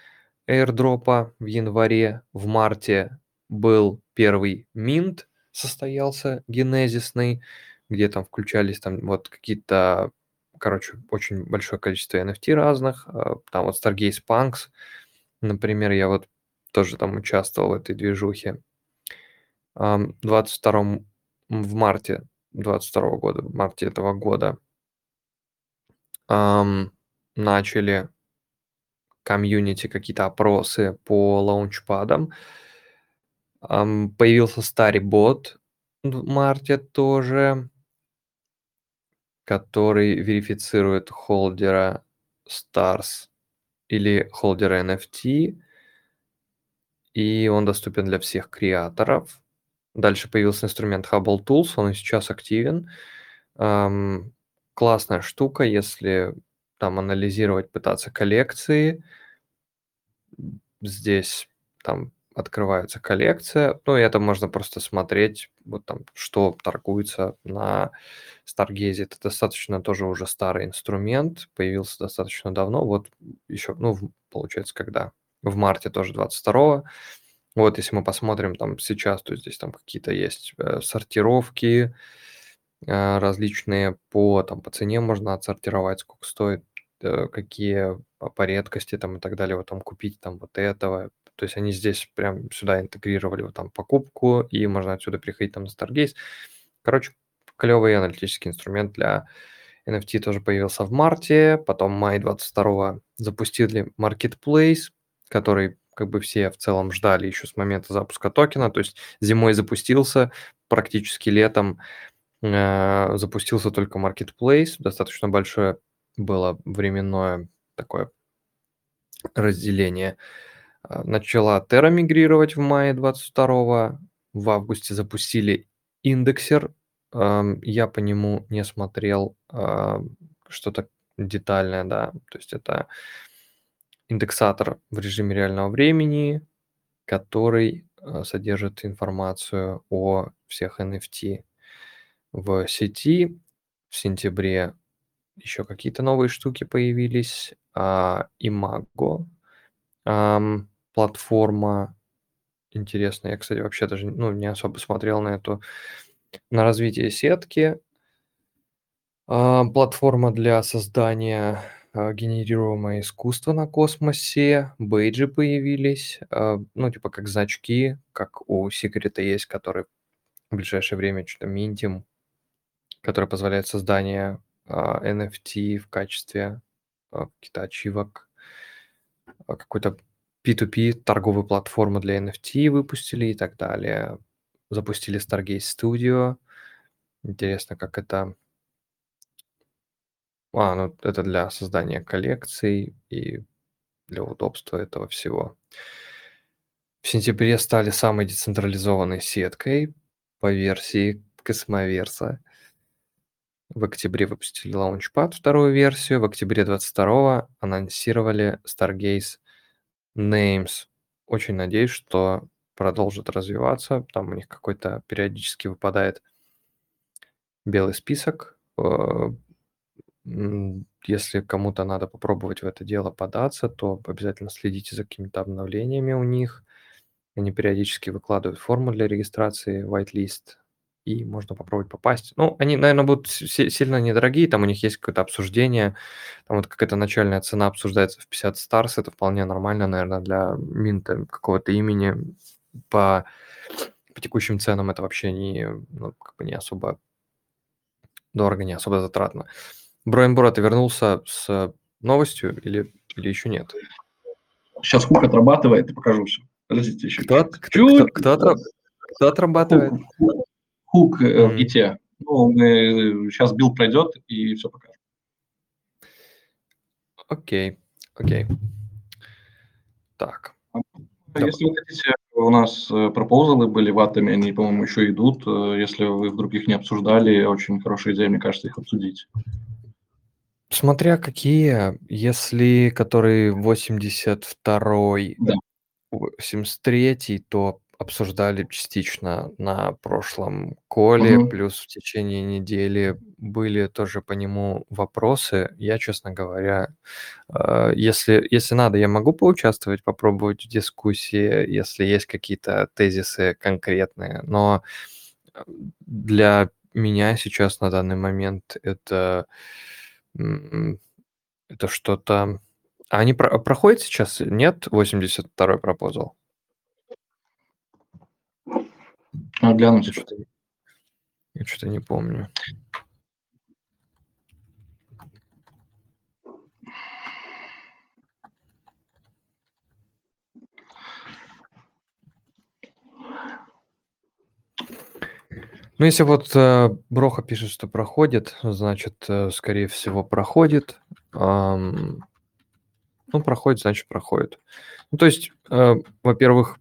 Speaker 1: airdropа в январе, в марте был первый минт, состоялся генезисный, где там включались там вот какие-то, короче, очень большое количество NFT разных, а, там вот Stargaze Punks, например, я вот тоже там участвовал в этой движухе. 22 в марте 22 года, в марте этого года начали комьюнити какие-то опросы по лаунчпадам. Появился старый бот в марте тоже, который верифицирует холдера Stars или холдера NFT, и он доступен для всех креаторов. Дальше появился инструмент Hubble Tools, он сейчас активен. классная штука, если там анализировать, пытаться коллекции. Здесь там открывается коллекция, ну и это можно просто смотреть, вот там, что торгуется на Stargaze. Это достаточно тоже уже старый инструмент, появился достаточно давно, вот еще, ну, получается, когда? В марте тоже 22 Вот, если мы посмотрим там сейчас, то здесь там какие-то есть э, сортировки э, различные по, там, по цене можно отсортировать, сколько стоит, э, какие по редкости там и так далее, вот там купить там вот этого, то есть они здесь прям сюда интегрировали вот там покупку, и можно отсюда приходить там на Stargaze. Короче, клевый аналитический инструмент для NFT тоже появился в марте, потом май 22 запустили Marketplace, который как бы все в целом ждали еще с момента запуска токена, то есть зимой запустился, практически летом э, запустился только Marketplace, достаточно большое было временное такое разделение. А, начала Terra мигрировать в мае 22 в августе запустили индексер. Я по нему не смотрел что-то детальное, да. То есть это индексатор в режиме реального времени, который а, содержит информацию о всех NFT в сети. В сентябре еще какие-то новые штуки появились. Imago платформа интересная. Я, кстати, вообще даже ну, не особо смотрел на эту, на развитие сетки. А, платформа для создания а, генерируемого искусства на космосе. Бейджи появились, а, ну, типа как значки, как у Секрета есть, который в ближайшее время что-то минтим, который позволяет создание NFT в качестве каких-то ачивок, какой-то P2P торговую платформу для NFT выпустили и так далее. Запустили Stargaze Studio. Интересно, как это... А, ну это для создания коллекций и для удобства этого всего. В сентябре стали самой децентрализованной сеткой по версии Космоверса. В октябре выпустили Launchpad вторую версию. В октябре 22 анонсировали Stargaze Names. Очень надеюсь, что продолжит развиваться. Там у них какой-то периодически выпадает белый список. Э, если кому-то надо попробовать в это дело податься, то обязательно следите за какими-то обновлениями у них. Они периодически выкладывают форму для регистрации, whitelist. И можно попробовать попасть. Ну, они, наверное, будут си- сильно недорогие, там у них есть какое-то обсуждение, там вот какая-то начальная цена обсуждается в 50 старс, это вполне нормально, наверное, для минта какого-то имени по, по текущим ценам это вообще не, ну, как бы не особо дорого, не особо затратно. Броенбора, ты вернулся с новостью или, или еще нет?
Speaker 3: Сейчас Хук отрабатывает и покажу все. Подождите еще.
Speaker 1: Кто,
Speaker 3: чуть.
Speaker 1: кто, кто, кто, кто отрабатывает?
Speaker 3: Hook, hook, hook, э, в
Speaker 1: Git
Speaker 3: е. Ну, мы, сейчас build пройдет и все покажем.
Speaker 1: Окей, окей. Так, Да.
Speaker 3: Если вы хотите, у нас э, proposal ы были в Атоме, они, по-моему, еще идут. Э, Если вы вдруг их не обсуждали, очень хорошая идея, мне кажется, их обсудить.
Speaker 1: смотря какие, если который 82-й,
Speaker 3: Да.
Speaker 1: 73-й, то обсуждали частично на прошлом коле,
Speaker 3: Мгм.
Speaker 1: плюс в течение недели были тоже по нему вопросы. Я, честно говоря, э, если, если надо, я могу поучаствовать, попробовать в дискуссии, если есть какие-то тезисы конкретные, но э, для меня сейчас на данный момент это, м, это что-то... А они про- проходят сейчас? Нет? 82-й пропозал?
Speaker 3: А, Гляну
Speaker 1: Я что-то я что-то не помню. Ну, если вот э, Броха пишет, что проходит, значит, э, скорее всего, проходит. Ам, ну, проходит, значит, проходит. Ну, то есть, э, во-первых,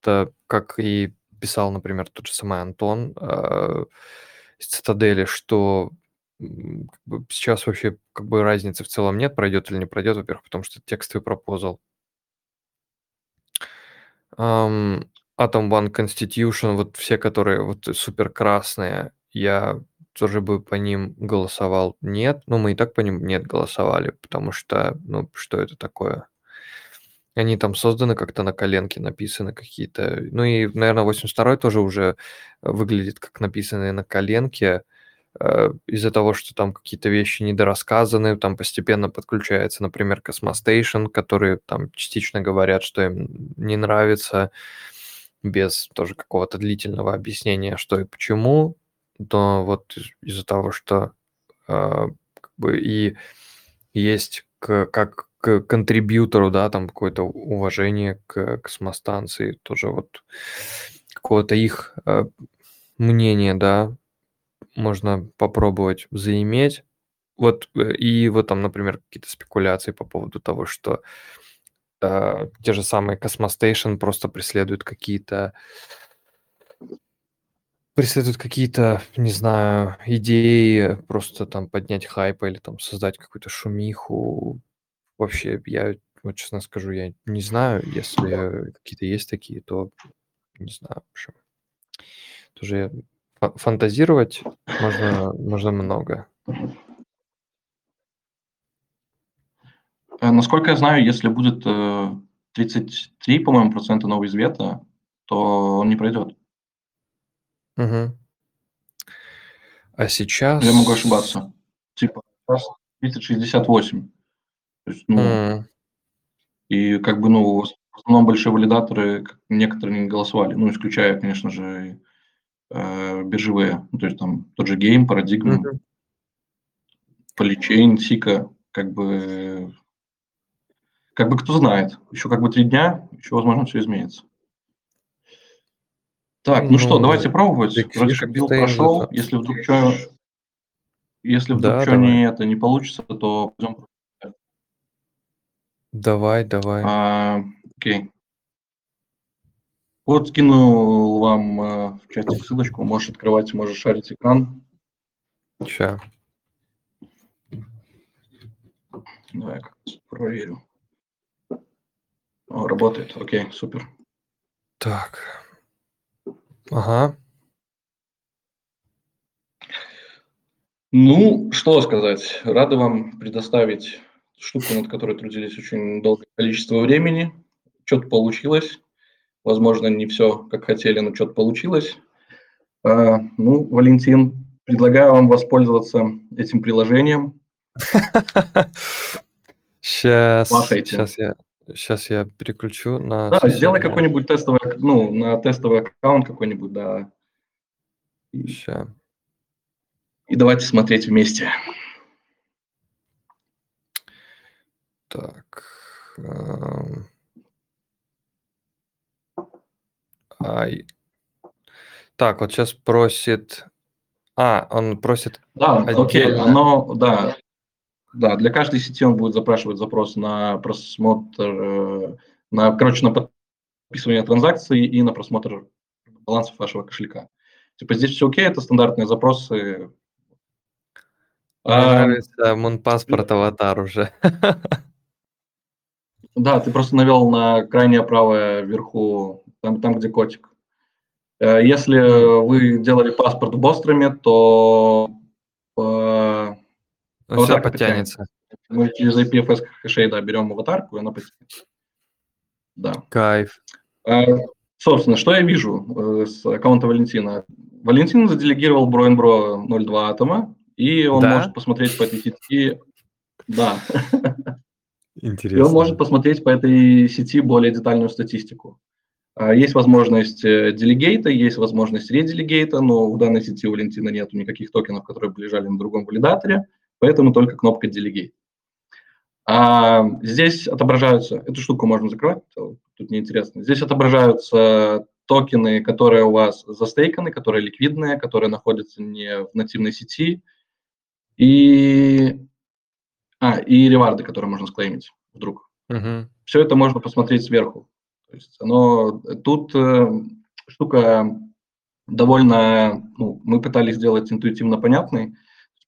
Speaker 1: это как и писал, например, тот же самый Антон э, из Цитадели, что сейчас вообще как бы разницы в целом нет, пройдет или не пройдет, во-первых, потому что текстовый пропозал. Ам, Atom One Constitution, вот все, которые вот супер красные, я тоже бы по ним голосовал нет. Ну, мы и так по ним нет голосовали, потому что, ну, что это такое? Они там созданы как-то на коленке, написаны какие-то. Ну и, наверное, 82-й тоже уже выглядит как написанные на коленке. э, Из-за того, что там какие-то вещи недорассказаны, там постепенно подключается, например, Cosmostation, которые там частично говорят, что им не нравится, без тоже какого-то длительного объяснения, что и почему. То вот из- из-за того, что э, как бы и есть к, как к контрибьютору, да, там какое-то уважение к космостанции, тоже вот какого-то их э, мнения, да, можно попробовать заиметь. Вот, э, и вот там, например, какие-то спекуляции по поводу того, что э, те же самые Cosmostation просто преследуют какие-то преследуют какие-то, не знаю, идеи, просто там поднять хайп или там создать какую-то шумиху. Вообще, я вот честно скажу, я не знаю, если какие-то есть такие, то не знаю, в общем. Тоже фа- фантазировать можно, можно много.
Speaker 3: Э, Насколько я знаю, если будет э, 33, по-моему, процента нового извета, то он не пройдет.
Speaker 1: Мгм. А сейчас...
Speaker 3: Я могу ошибаться. Типа, сейчас 368. То есть, ну,
Speaker 1: М,
Speaker 3: и как бы, ну, в основном большие валидаторы, некоторые не голосовали, ну, исключая, конечно же, э, биржевые, ну, то есть там тот же Game, Paradigm,
Speaker 1: мгм.
Speaker 3: Polychain, Sikka, как бы, как бы кто знает. Еще как бы три дня, еще, возможно, все изменится. Так, ну, что,
Speaker 1: Ну,
Speaker 3: давайте пробовать.
Speaker 1: Big
Speaker 3: Вроде как
Speaker 1: build
Speaker 3: прошел. Если вдруг что, если вдруг
Speaker 1: Да,
Speaker 3: что не это не получится, то пойдем.
Speaker 1: Давай, давай.
Speaker 3: А, окей. Вот скинул вам э, в чате ссылочку. Можешь открывать, можешь шарить экран.
Speaker 1: Ща.
Speaker 3: Давай я проверю. О, работает. Окей, супер.
Speaker 1: Так. Ага.
Speaker 3: Ну, что сказать. Рады вам предоставить штуку, над которой трудились очень долгое количество времени. Что-то получилось. Возможно, не все, как хотели, но что-то получилось. А, Ну, Валентин, предлагаю вам воспользоваться этим приложением.
Speaker 1: Сейчас, сейчас я, сейчас я переключу на
Speaker 3: Да, сделай какой-нибудь тестовый, ну, на тестовый аккаунт какой-нибудь, да.
Speaker 1: Ща.
Speaker 3: и давайте смотреть вместе.
Speaker 1: Так. эм. Ай. Так, вот сейчас просит... А, он просит...
Speaker 3: Да, окей,
Speaker 1: Отдельно.
Speaker 3: оно, да, да, для каждой сети он будет запрашивать запрос на просмотр, э, на, короче, на подписывание транзакций и на просмотр балансов вашего кошелька. Типа здесь все окей, это стандартные запросы.
Speaker 1: Мне
Speaker 3: А,
Speaker 1: нравится Мунпаспорт аватар уже.
Speaker 3: Да, ты просто навел на крайнее правое вверху, там, там где котик. Э, Если вы делали паспорт в Бостроме, то э,
Speaker 1: Ну, все
Speaker 3: Аватарка
Speaker 1: подтянется.
Speaker 3: мы через IPFS хэшей да, берем аватарку, и она потянется. Да.
Speaker 1: Кайф.
Speaker 3: А, Собственно, что я вижу э, с аккаунта Валентина? Валентин заделегировал Броенбро 02 атома, и он
Speaker 1: Да?
Speaker 3: может посмотреть по этой сети... Да, и
Speaker 1: Интересно.
Speaker 3: он может посмотреть по этой сети более детальную статистику. А, Есть возможность э, делегейта, есть возможность ределегейта, но в данной сети у Валентина нет никаких токенов, которые бы лежали на другом валидаторе, поэтому только кнопка делегейт. А здесь отображаются, эту штуку можно закрывать, то- тут неинтересно. Здесь отображаются токены, которые у вас застейканы, которые ликвидные, которые находятся не в нативной сети, и, а, и реварды, которые можно склеймить вдруг.
Speaker 1: Мгм.
Speaker 3: Все это можно посмотреть сверху. То есть оно, тут э, штука довольно, ну, мы пытались сделать интуитивно понятной.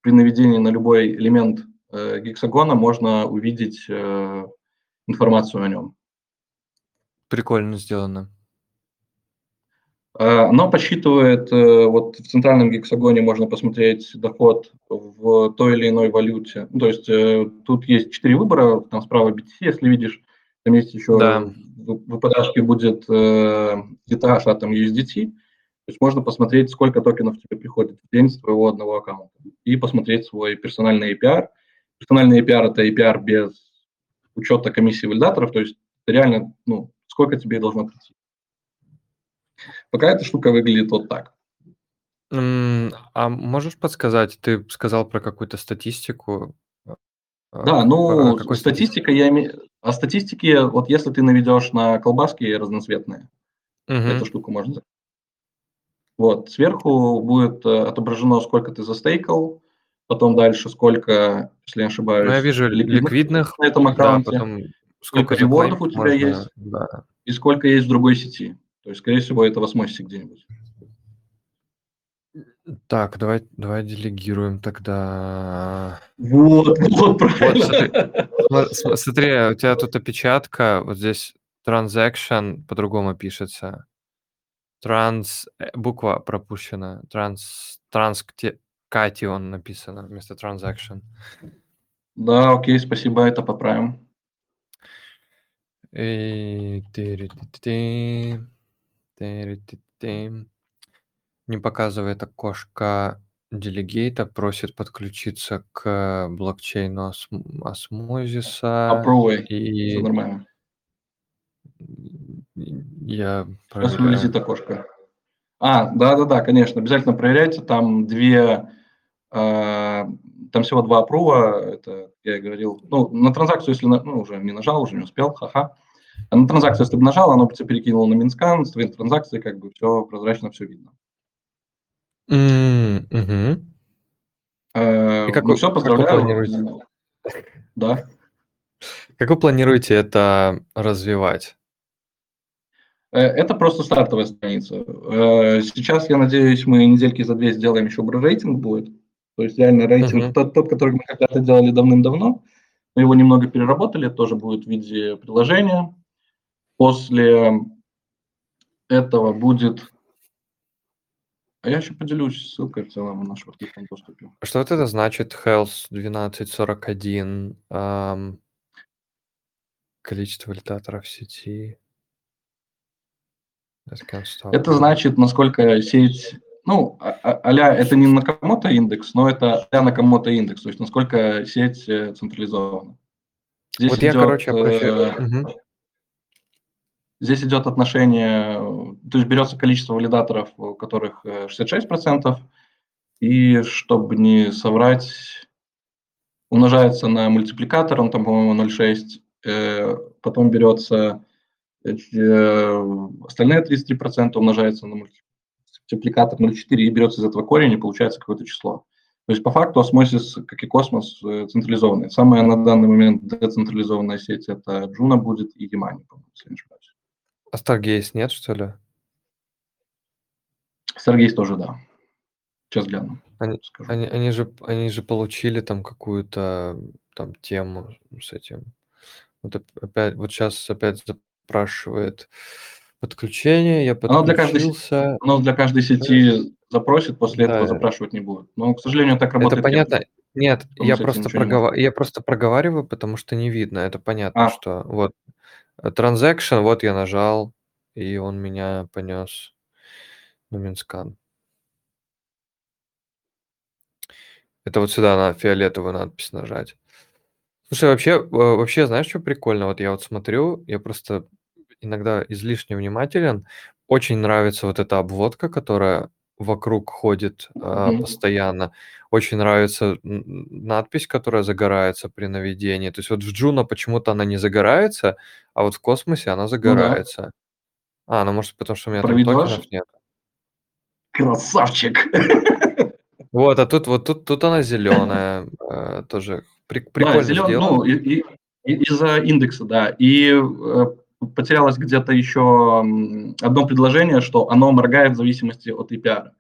Speaker 3: При наведении на любой элемент э, гексагона можно увидеть э, информацию о нем.
Speaker 1: Прикольно сделано.
Speaker 3: Э, Оно подсчитывает, э, вот в центральном гексагоне можно посмотреть доход в той или иной валюте. Ну, то есть э, тут есть четыре выбора, там справа BTC, если видишь, там есть еще
Speaker 1: Да.
Speaker 3: в выпадашке будет э, ETH, а там USDT. То есть можно посмотреть, сколько токенов тебе приходит в день с твоего одного аккаунта и посмотреть свой персональный APR. Персональный APR – это APR без учета комиссии валидаторов, то есть реально, ну, сколько тебе должно прийти. Пока эта штука выглядит вот так.
Speaker 1: А можешь подсказать, ты сказал про какую-то статистику? А,
Speaker 3: Да, ну,
Speaker 1: какой
Speaker 3: статистика, я имею... О статистике, вот если ты наведешь на колбаски разноцветные,
Speaker 1: Мгм.
Speaker 3: эту штуку можно. Вот, сверху будет э, отображено, сколько ты застейкал, потом дальше сколько, если не ошибаюсь,
Speaker 1: Ну, я вижу ликвидных,
Speaker 3: на этом
Speaker 1: да,
Speaker 3: аккаунте,
Speaker 1: потом сколько
Speaker 3: ревордов
Speaker 1: заклеймить
Speaker 3: у тебя
Speaker 1: можно,
Speaker 3: есть?
Speaker 1: Да.
Speaker 3: и сколько есть в другой сети. То есть, скорее всего, это в осмосисе где-нибудь.
Speaker 1: Так, давай, давай делегируем тогда.
Speaker 3: Вот, вот, правильно.
Speaker 1: Сма- см- Смотри, у тебя тут опечатка, вот здесь transaction по-другому пишется. Транс, э, буква пропущена. Транс, транскатион написано вместо transaction.
Speaker 3: Да, окей, спасибо, это поправим.
Speaker 1: И тыры-ты-ты. Не показывает окошко делегейта, просит подключиться к блокчейну осм- осмозиса.
Speaker 3: Попробуй,
Speaker 1: И
Speaker 3: все нормально.
Speaker 1: я
Speaker 3: Сейчас
Speaker 1: проверяю.
Speaker 3: вылезет окошко. А, да-да-да, конечно, обязательно проверяйте. Там две, э, там всего два апрува, это я и говорил. Ну, на транзакцию, если на- ну, уже не нажал, уже не успел, ха-ха. А на транзакцию, если бы нажал, оно бы тебя перекинуло на Mintscan, с твоей транзакции как бы все прозрачно, все видно. Э,
Speaker 1: И как
Speaker 3: ну
Speaker 1: вы-
Speaker 3: все,
Speaker 1: как вы
Speaker 3: поздравляю.
Speaker 1: планируете?
Speaker 3: Да.
Speaker 1: Как вы планируете это развивать?
Speaker 3: Э, Это просто стартовая страница. Э, Сейчас, я надеюсь, мы недельки за две сделаем еще рейтинг будет. То есть реально рейтинг,
Speaker 1: Мгм.
Speaker 3: тот, тот, который мы когда-то делали давным-давно, мы его немного переработали, тоже будет в виде приложения. После этого будет... А я еще поделюсь ссылкой в целом нашем открытом доступе.
Speaker 1: А Что вот это значит Health 1241? ам, количество валидаторов в сети.
Speaker 3: Это значит, насколько сеть ну, а- а- а-ля это не Накамото индекс, но это а-ля Накамото индекс, то есть насколько сеть э, централизована. Здесь
Speaker 1: Вот я,
Speaker 3: идет,
Speaker 1: короче, обращаю...
Speaker 3: э. Здесь идет отношение, э, то есть берется количество валидаторов, у которых э, 66%, и чтобы не соврать, умножается на мультипликатор, он там, по-моему, 0,6, э, потом берется э, остальные 33% умножается на мультипликатор 0,4 и берется из этого корень, и получается какое-то число. То есть по факту осмосис, как и космос, э, централизованный. Самая на данный момент децентрализованная сеть это Juno будет и Yimani, по-моему.
Speaker 1: А Stargaze нет, что ли?
Speaker 3: Сергей тоже, да. Сейчас гляну.
Speaker 1: Они,
Speaker 3: скажу.
Speaker 1: они, они, же, они же получили там какую-то там тему с этим. Вот оп- опять, вот сейчас опять запрашивает подключение, я
Speaker 3: Оно для каждой. Оно для каждой сети запросит, после этого
Speaker 1: Да.
Speaker 3: запрашивать не будет. Но, к сожалению, так
Speaker 1: Это
Speaker 3: работает.
Speaker 1: понятно.
Speaker 3: техника.
Speaker 1: Нет, я просто, прогова- я просто проговариваю, потому что не видно. Это понятно,
Speaker 3: А.
Speaker 1: что вот transaction, вот я нажал, и он меня понес на Mintscan. Это вот сюда на фиолетовую надпись нажать. Слушай, вообще, вообще, знаешь, что прикольно? Вот я вот смотрю, я просто иногда излишне внимателен. Очень нравится вот эта обводка, которая вокруг ходит
Speaker 3: Мгм.
Speaker 1: постоянно. Очень нравится надпись, которая загорается при наведении. То есть вот в Джуно почему-то она не загорается, а вот в космосе она загорается. А, ну может потому что у меня там
Speaker 3: Проведешь?
Speaker 1: токенов нет.
Speaker 3: Красавчик!
Speaker 1: Вот, а тут вот тут, тут она зеленая, тоже при- прикольно
Speaker 3: да, зелен-
Speaker 1: сделано.
Speaker 3: ну, и- и- и- из-за индекса, да. И э, потерялось где-то еще одно предложение, что оно моргает в зависимости от APR.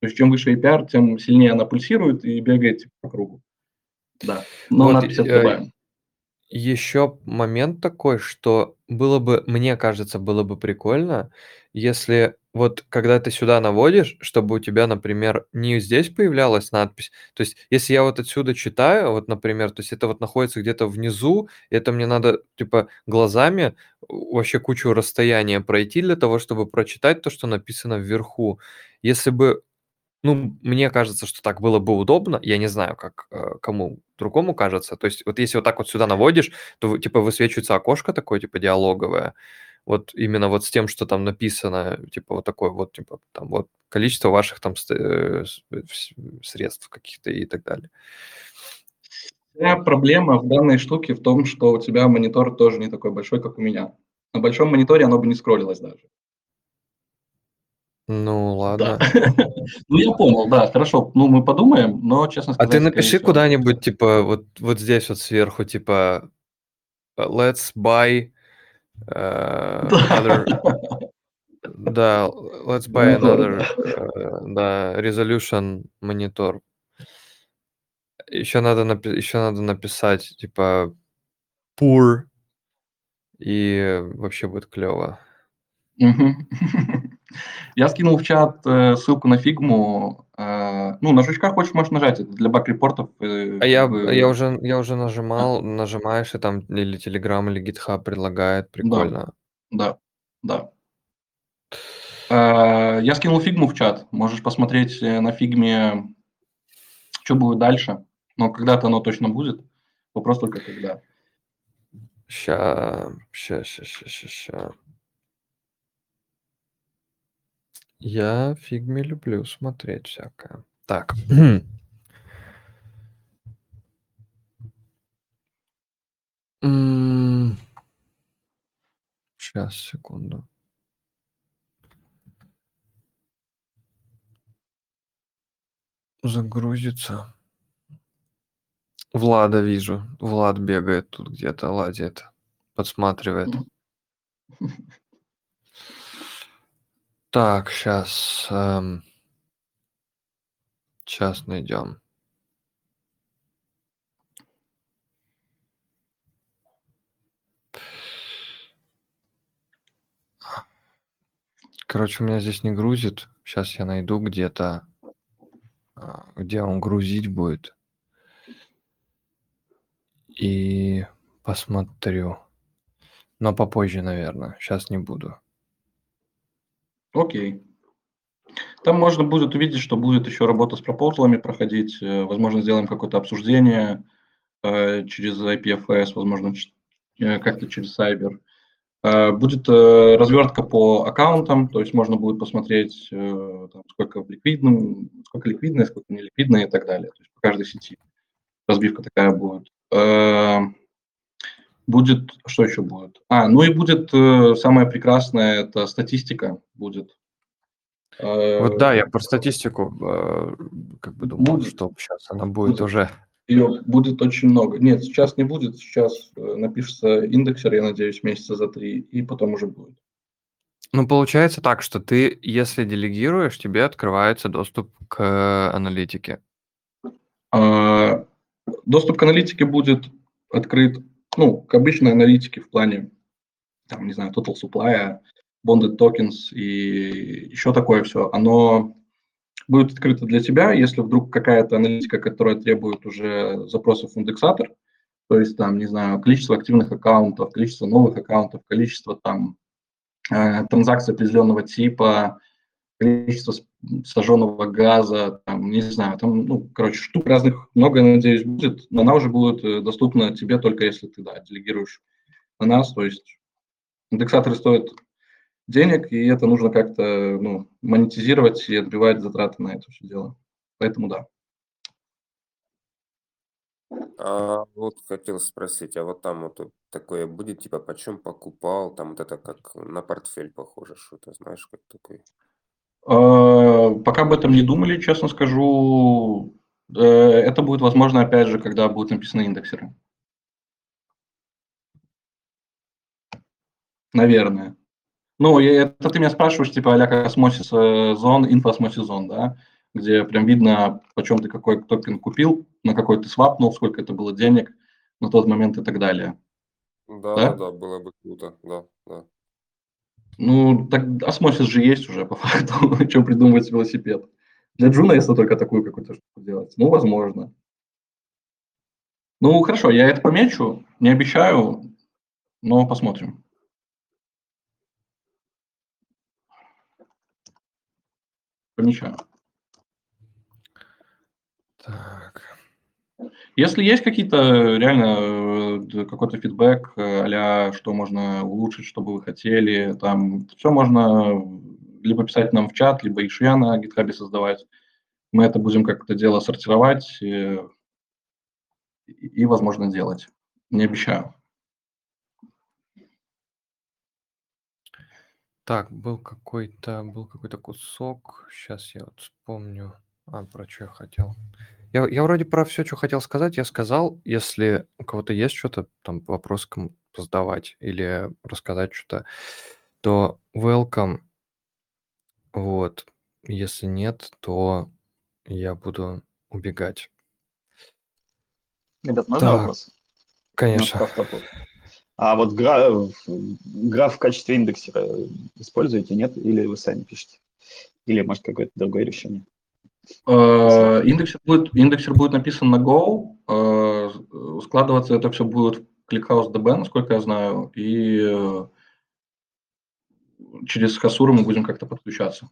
Speaker 3: То есть чем выше APR, тем сильнее она пульсирует и бегает по кругу. Да. Но
Speaker 1: Вот,
Speaker 3: надпись
Speaker 1: э,
Speaker 3: открываем.
Speaker 1: Еще момент такой, что было бы, мне кажется, было бы прикольно, если вот когда ты сюда наводишь, чтобы у тебя, например, не здесь появлялась надпись. То есть, если я вот отсюда читаю, вот, например, то есть это вот находится где-то внизу, это мне надо, типа, глазами вообще кучу расстояния пройти для того, чтобы прочитать то, что написано вверху. Если бы ну, мне кажется, что так было бы удобно. Я не знаю, как э, кому другому кажется. То есть вот если вот так вот сюда наводишь, то типа высвечивается окошко такое, типа диалоговое. Вот именно вот с тем, что там написано, типа вот такое вот, типа там вот количество ваших там э, с- вс- средств каких-то и так далее.
Speaker 3: Вся проблема в данной штуке в том, что у тебя монитор тоже не такой большой, как у меня. На большом мониторе оно бы не скроллилось даже.
Speaker 1: Ну, ладно.
Speaker 3: Ну, я понял, да, хорошо. Ну, мы подумаем, но, честно
Speaker 1: А
Speaker 3: сказать...
Speaker 1: ты
Speaker 3: скорее
Speaker 1: напиши куда-нибудь, типа, вот, вот здесь вот сверху, типа, let's buy э, other... Да, let's buy
Speaker 3: Монитор,
Speaker 1: another, э, да, resolution монитор. Еще надо, напи- еще надо написать, типа, poor, и вообще будет клево.
Speaker 3: Я скинул в чат э, ссылку на фигму. Э, ну, на жучках хочешь, можешь нажать. Это для баг-репортов. э,
Speaker 1: А я,
Speaker 3: бы-
Speaker 1: я уже, я уже нажимал, нажимаешь, и там или Telegram, или GitHub предлагает, прикольно.
Speaker 3: Да, да. Э, Я скинул фигму в чат. Можешь посмотреть э, на фигме, что будет дальше. Но когда-то оно точно будет. Вопрос только когда.
Speaker 1: Ща, ща, ща, ща, ща, ща. Я фигме люблю смотреть всякое. Так. Сейчас, секунду. Загрузится. Влада вижу. Влад бегает тут где-то, ладит. Подсматривает. Так, сейчас. Сейчас найдем. Короче, у меня здесь не грузит. Сейчас я найду где-то, а, где он грузить будет. И посмотрю. Но попозже, наверное. Сейчас не буду.
Speaker 3: Окей. Там можно будет увидеть, что будет еще работа с пропозалами проходить, э, возможно, сделаем какое-то обсуждение э, через IPFS, возможно, э, как-то через Cyber. Будет развертка по аккаунтам, то есть можно будет посмотреть, там, сколько, в ликвидном, сколько ликвидное, сколько не ликвидное и так далее. То есть по каждой сети разбивка такая будет. Будет, что еще будет? А, ну и будет самое прекрасное, это статистика будет
Speaker 1: вот да, я про статистику э, как бы думал, будет. что сейчас она будет, будет уже.
Speaker 3: Ее будет очень много. Нет, сейчас не будет. Сейчас э, напишется индексер, я надеюсь, месяца за три, и потом уже будет.
Speaker 1: Ну, получается так, что ты, если делегируешь, тебе открывается доступ к аналитике.
Speaker 3: А, доступ к аналитике будет открыт, ну, к обычной аналитике в плане, там, не знаю, total supply, bonded tokens и еще такое все, оно будет открыто для тебя, если вдруг какая-то аналитика, которая требует уже запросов в индексатор, то есть там, не знаю, количество активных аккаунтов, количество новых аккаунтов, количество там э, транзакций определенного типа, количество сожженного газа, там, не знаю, там, ну, короче, штук разных много, надеюсь, будет, но она уже будет э, доступна тебе только если ты, да, делегируешь на нас, то есть индексаторы стоят денег, и это нужно как-то ну, монетизировать и отбивать затраты на это все дело. Поэтому да.
Speaker 5: А вот хотел спросить, а вот там вот такое будет, типа, почем покупал, там вот это как на портфель похоже, что-то, знаешь, как такой?
Speaker 3: А, пока об этом не думали, честно скажу. Э, это будет возможно, опять же, когда будут написаны индексеры. Наверное. Ну, это ты меня спрашиваешь, типа, а-ля как Osmosis zone, info Osmosis zone, да, где прям видно, почем ты какой токен купил, на какой ты swap нул, сколько это было денег на тот момент и так далее.
Speaker 5: Да, да, да, было бы круто, да, да.
Speaker 3: Ну, так Osmosis же есть уже, по факту, чем придумывать велосипед. Для Джуна, если только такую какую-то штуку делать, ну, возможно. Ну, хорошо, я это помечу, не обещаю, но посмотрим. помечаю. Так. Если есть какие-то реально э, какой-то фидбэк, а что можно улучшить, что бы вы хотели, там все можно либо писать нам в чат, либо ишья на гитхабе создавать. Мы это будем как-то дело сортировать и, и, возможно, делать. Не обещаю.
Speaker 1: Так, был какой-то был какой-то кусок. Сейчас я вот вспомню. А, про что я хотел. Я, я вроде про все, что хотел сказать, я сказал. Если у кого-то есть что-то, там, вопрос кому задавать или рассказать что-то, то welcome. Вот. Если нет, то я буду убегать.
Speaker 6: Ребят, можно
Speaker 1: Так,
Speaker 6: вопрос?
Speaker 1: конечно.
Speaker 6: А вот граф, граф в качестве индексера используете, нет? Или вы сами пишете? Или, может, какое-то другое решение?
Speaker 3: Э, индексер будет, индексер будет написан на Go, э, складываться это все будет в ClickHouse DB, насколько я знаю, и э, через Хасуру мы будем как-то подключаться.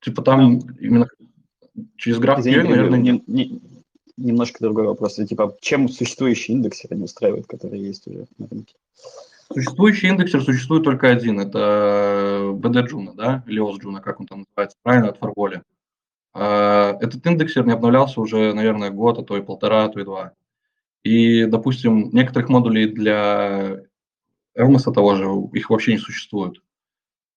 Speaker 3: Типа там именно через граф
Speaker 6: Извините, наверное, не, не, немножко другой вопрос. Типа, чем существующий индексер не устраивает, который есть уже на рынке?
Speaker 3: Существующий индексер существует только один. Это BD Juno, да, или OS Juno, как он там называется, правильно, от Fargoli. А, этот индексер не обновлялся уже, наверное, год, а то и полтора, а то и два. И, допустим, некоторых модулей для Elmas того же, их вообще не существует.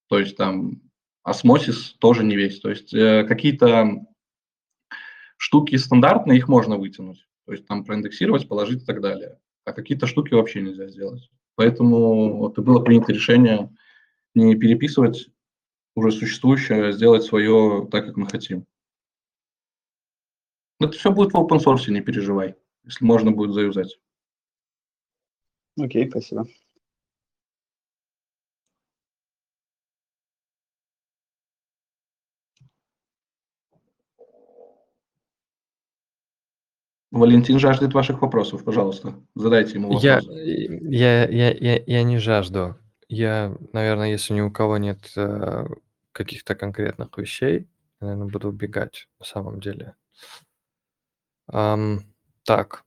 Speaker 3: То есть там осмосис тоже не весь. То есть э, какие-то штуки стандартные, их можно вытянуть. То есть там проиндексировать, положить и так далее. А какие-то штуки вообще нельзя сделать. Поэтому вот и было принято решение не переписывать уже существующее, а сделать свое так, как мы хотим. Это все будет в open source, не переживай, если можно будет заюзать.
Speaker 6: Окей, спасибо.
Speaker 3: Валентин жаждет ваших вопросов, пожалуйста, задайте ему вопрос.
Speaker 1: Я, я, я, я, я не жажду. Я, наверное, если ни у кого нет э, каких-то конкретных вещей, Я, наверное, буду убегать на самом деле. Ам, так.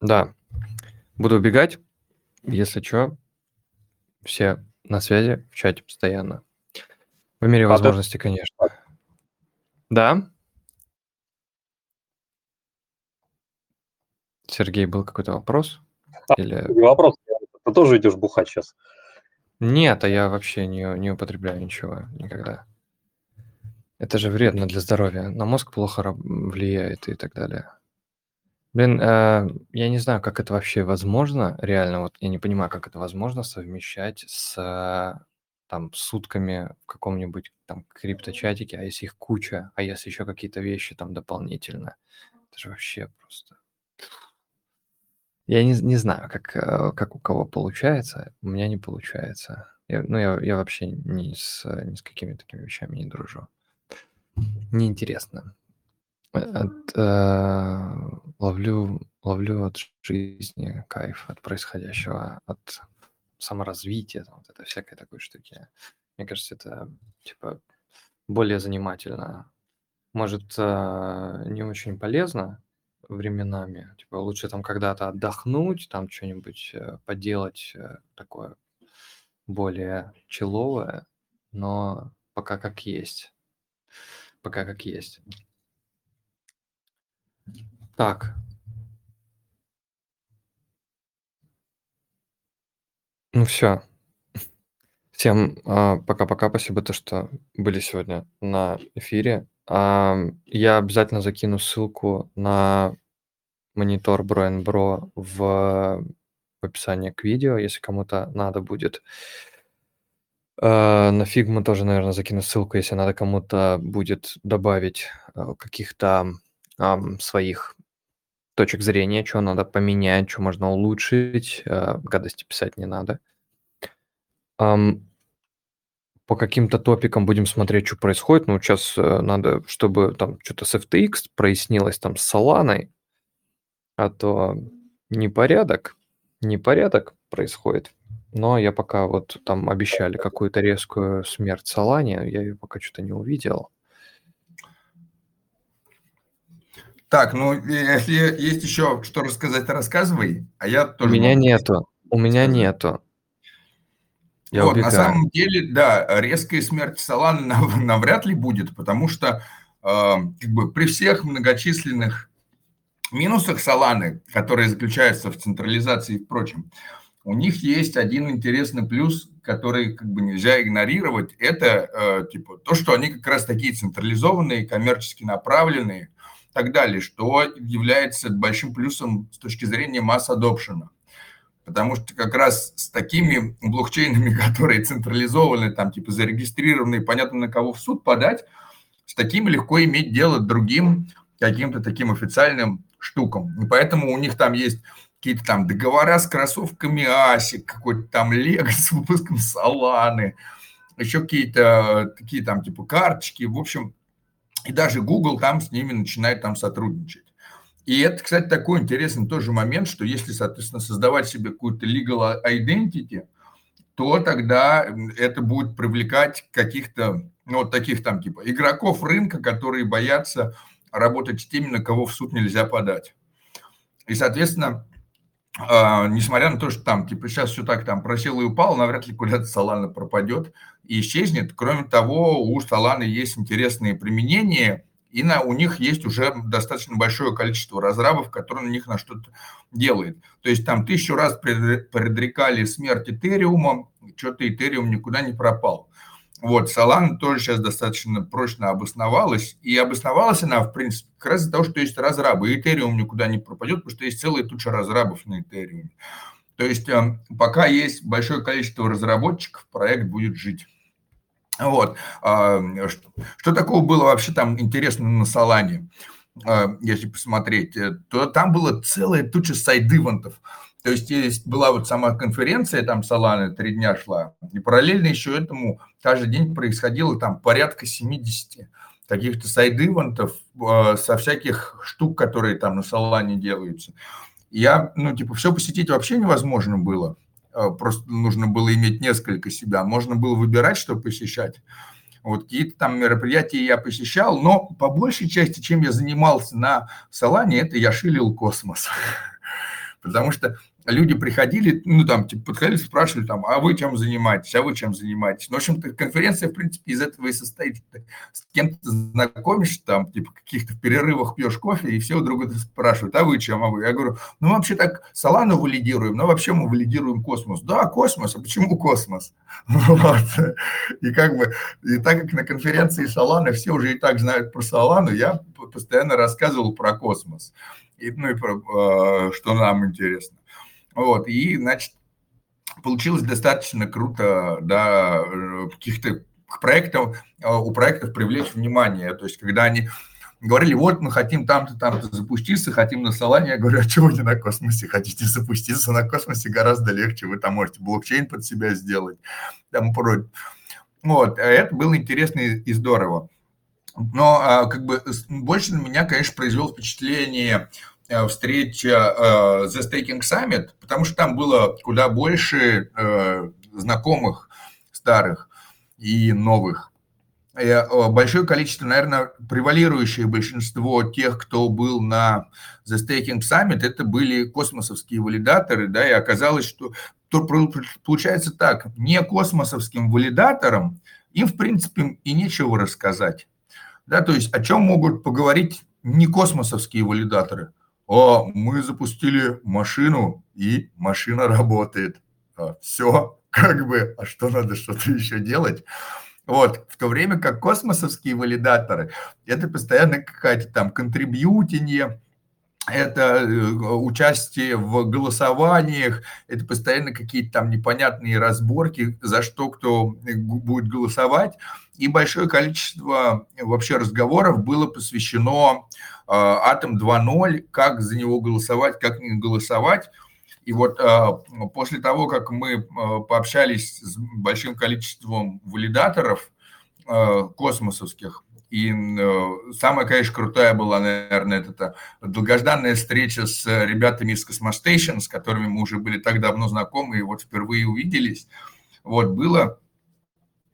Speaker 1: Да, буду убегать. Если что, все на связи в чате постоянно. В мере
Speaker 7: А ты-
Speaker 1: возможности, конечно. Да? Сергей, был какой-то вопрос?
Speaker 7: А,
Speaker 1: Или...
Speaker 7: Не вопрос, ты тоже идешь бухать сейчас.
Speaker 1: Нет, а я вообще не, не употребляю ничего никогда. Это же вредно для здоровья. На мозг плохо влияет и так далее. Блин, э, я не знаю, как это вообще возможно, реально, вот я не понимаю, как это возможно совмещать с э, там сутками в каком-нибудь там крипточатике, а если их куча, а если еще какие-то вещи там дополнительно. Это же вообще просто... Я не, не знаю, как, э, как у кого получается, у меня не получается. Я- ну, я, я вообще ни с, ни с какими такими вещами не дружу. Неинтересно. От, э, ловлю, ловлю от жизни кайф, от происходящего, от саморазвития, вот это всякой такой штуки. Мне кажется, это типа более занимательно. Может, э, не очень полезно временами. Типа лучше там когда-то отдохнуть, там что-нибудь э, поделать э, такое более человое, но пока как есть. Пока как есть. Так. Ну все. Всем а, пока-пока. Спасибо, то, что были сегодня на эфире. А, Я обязательно закину ссылку на монитор Bro Bro в, в описании к видео, если кому-то надо будет. А, На Figma тоже, наверное, закину ссылку, если надо кому-то будет добавить а, каких-то своих точек зрения, что надо поменять, что можно улучшить. а, Гадости писать не надо. По каким-то топикам будем смотреть, что происходит. Ну, сейчас надо, чтобы там что-то с FTX прояснилось там с Solana, а то непорядок, непорядок происходит. Но я пока вот там обещали какую-то резкую смерть Солане, я ее пока что-то не увидел.
Speaker 4: Так, ну, если есть еще что рассказать, рассказывай, а я
Speaker 1: У
Speaker 4: тоже...
Speaker 1: меня
Speaker 4: могу
Speaker 1: нету, у меня нету. Я
Speaker 4: вот, на
Speaker 1: убегаю.
Speaker 4: самом деле, да, резкая смерть Соланы нав- навряд ли будет, потому что э, как бы при всех многочисленных минусах Соланы, которые заключаются в централизации и прочем, у них есть один интересный плюс, который как бы нельзя игнорировать. Это э, типа то, что они как раз такие централизованные, коммерчески направленные и так далее, что является большим плюсом с точки зрения масс-адопшена. Потому что как раз с такими блокчейнами, которые централизованы, там типа зарегистрированы, понятно на кого в суд подать, с такими легко иметь дело другим каким-то таким официальным штукам. И поэтому у них там есть какие-то там договора с кроссовками ASIC, какой-то там Лего с выпуском Соланы, еще какие-то такие там типа карточки, в общем, и даже Google там с ними начинает там сотрудничать. И это, кстати, такой интересный тоже момент, что если, соответственно, создавать себе какую-то legal identity, то тогда это будет привлекать каких-то, ну, вот таких там типа игроков рынка, которые боятся работать с теми, на кого в суд нельзя подать. И, соответственно, э, несмотря на то, что там типа сейчас все так там просел и упал, навряд ли куда-то Solana пропадет и исчезнет. Кроме того, у Solana есть интересные применения, и на, у них есть уже достаточно большое количество разрабов, которые на них на что-то делают. То есть там тысячу раз предрекали смерть Этериума, что-то Этериум никуда не пропал. Вот, Solana тоже сейчас достаточно прочно обосновалась, и обосновалась она, в принципе, как раз из-за того, что есть разрабы, и Ethereum никуда не пропадет, потому что есть целая туча разрабов на Ethereum. То есть э, пока есть большое количество разработчиков, проект будет жить. Вот. Что такого было вообще там интересно на Солане, если посмотреть, то там была целая туча сайд-ивентов. То есть, есть была вот сама конференция, там Солана три дня шла, и параллельно еще этому каждый день происходило там порядка 70 каких-то сайд-ивентов со всяких штук, которые там на Солане делаются. Я, ну, типа, все посетить вообще невозможно было. э, просто нужно было иметь несколько себя, можно было выбирать, что посещать. Вот какие-то там мероприятия я посещал, но по большей части, чем я занимался на Салане, это я шилил космос. Потому что люди приходили, ну, там, типа, подходили, спрашивали, там, а вы чем занимаетесь, а вы чем занимаетесь? Ну, в общем-то, конференция, в принципе, из этого и состоит. С кем-то знакомишься, там, типа, каких-то перерывах пьешь кофе, и все у друга спрашивают, а вы чем, а вы? Я говорю, ну, вообще так Солану валидируем, но вообще мы валидируем космос. Да, космос, а почему космос? Вот. И как бы, и так как на конференции Солана все уже и так знают про Солану, я постоянно рассказывал про космос. И, ну, и про, э, что нам интересно. Вот, и, значит, получилось достаточно круто, да, э, каких-то проектов, э, у проектов привлечь внимание. То есть, когда они говорили, вот мы хотим там-то, там-то запуститься, хотим на Солане, я говорю, а чего не на космосе хотите запуститься? На космосе гораздо легче, вы там можете блокчейн под себя сделать, там прочее. Вот, а это было интересно и здорово. Но а, как бы больше на меня, конечно, произвел впечатление встреча э, The Staking Summit, потому что там было куда больше э, знакомых старых и новых. Большое количество, наверное, превалирующее большинство тех, кто был на The Staking Summit, это были космосовские валидаторы, да, и оказалось, что получается так, не космосовским валидаторам им, в принципе, и нечего рассказать. Да, то есть о чем могут поговорить не космосовские валидаторы? О, мы запустили машину, и машина работает. А, Все, как бы, а что надо что-то еще делать? Вот, в то время как космосовские валидаторы, это постоянно какая-то там контрибьютинье, это э, участие в голосованиях, это постоянно какие-то там непонятные разборки, за что кто будет голосовать. И большое количество вообще разговоров было посвящено Атом 2.0, как за него голосовать, как не голосовать. И вот после того, как мы пообщались с большим количеством валидаторов космосовских, и самая, конечно, крутая была, наверное, это долгожданная встреча с ребятами из Cosmostation, с которыми мы уже были так давно знакомы и вот впервые увиделись. Вот было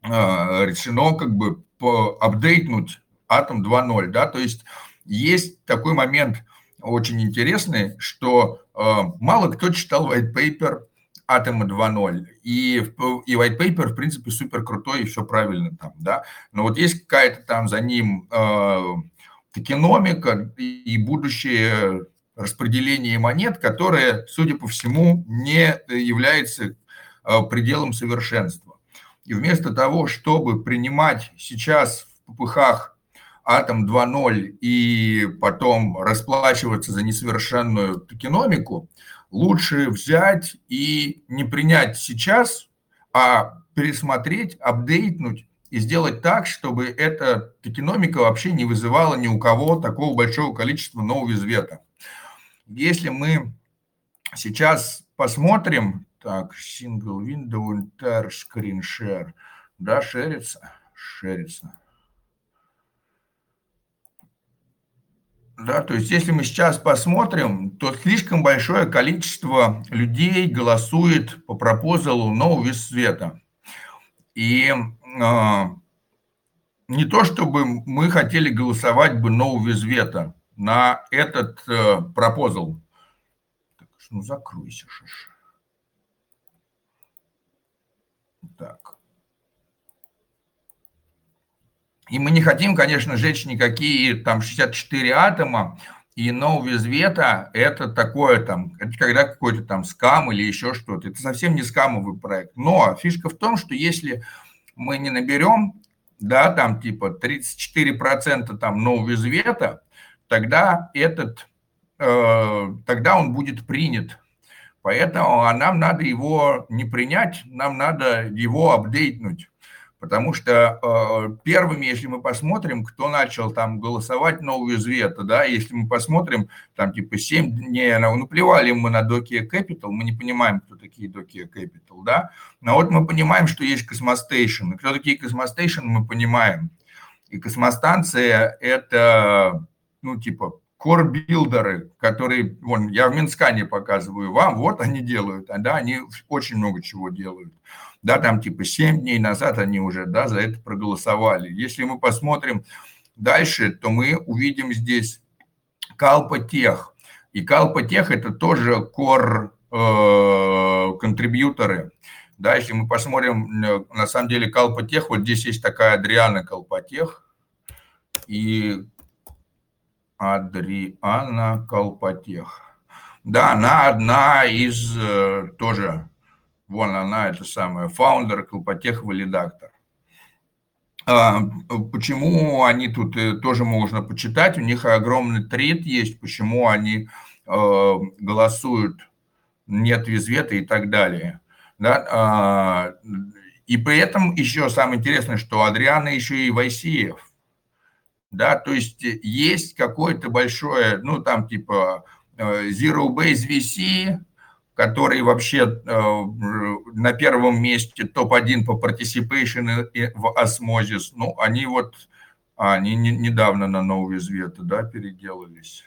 Speaker 4: решено как бы апдейтнуть Атом 2.0, да, то есть есть такой момент очень интересный, что э, мало кто читал white paper Атома 2.0. И, и white paper, в принципе, супер крутой, все правильно там, да. Но вот есть какая-то там за ним э, токеномика и будущее распределение монет, которое, судя по всему, не является э, пределом совершенства. И вместо того, чтобы принимать сейчас в ППХ Атом 2.0 и потом расплачиваться за несовершенную токеномику, лучше взять и не принять сейчас, а пересмотреть, апдейтнуть и сделать так, чтобы эта токеномика вообще не вызывала ни у кого такого большого количества нового извета. Если мы сейчас посмотрим, так, single window entire screen share, да, шерится, шерится. Да, то есть если мы сейчас посмотрим, то слишком большое количество людей голосует по пропозалу нового вид света. И э, не то, чтобы мы хотели голосовать бы нового света на этот э, пропозал. Ну закройся, шиш. Так. И мы не хотим, конечно, жечь никакие там 64 атома, и no вета это такое там, это когда какой-то там скам или еще что-то. Это совсем не скамовый проект. Но фишка в том, что если мы не наберем, да, там типа 34% там no вета, тогда этот, э, тогда он будет принят. Поэтому а нам надо его не принять, нам надо его update нуть. Потому что э, первыми, если мы посмотрим, кто начал там голосовать no with veto, да, если мы посмотрим, там типа 7 дней, ну, плевали мы на Dokia Capital, мы не понимаем, кто такие Dokia Capital, да, но вот мы понимаем, что есть Cosmostation, и кто такие Cosmostation, мы понимаем. И космостанция – это, ну, типа, core-билдеры, которые, вон, я в Минскане показываю вам, вот они делают, а, да, они очень много чего делают. Да, там типа 7 дней назад они уже, да, за это проголосовали. Если мы посмотрим дальше, то мы увидим здесь Калпотех. И Калпотех это тоже core э, контрибьюторы. Да, если мы посмотрим, э, на самом деле Калпотех, вот здесь есть такая Адриана Калпотех и Адриана Колпотех. Да, она одна из э, тоже, вон она, это самая, фаундер Колпотех валидактор. А, почему они тут э, тоже можно почитать, у них огромный тред есть, почему они э, голосуют нет визвета и так далее. Да? А, и при этом еще самое интересное, что Адриана еще и Вайсиев – да, то есть э, есть какое-то большое, ну, там типа Zero Base VC, который вообще э, на первом месте топ-1 по participation в осмозис, ну, они вот, они недавно на новый Вета, да, переделались.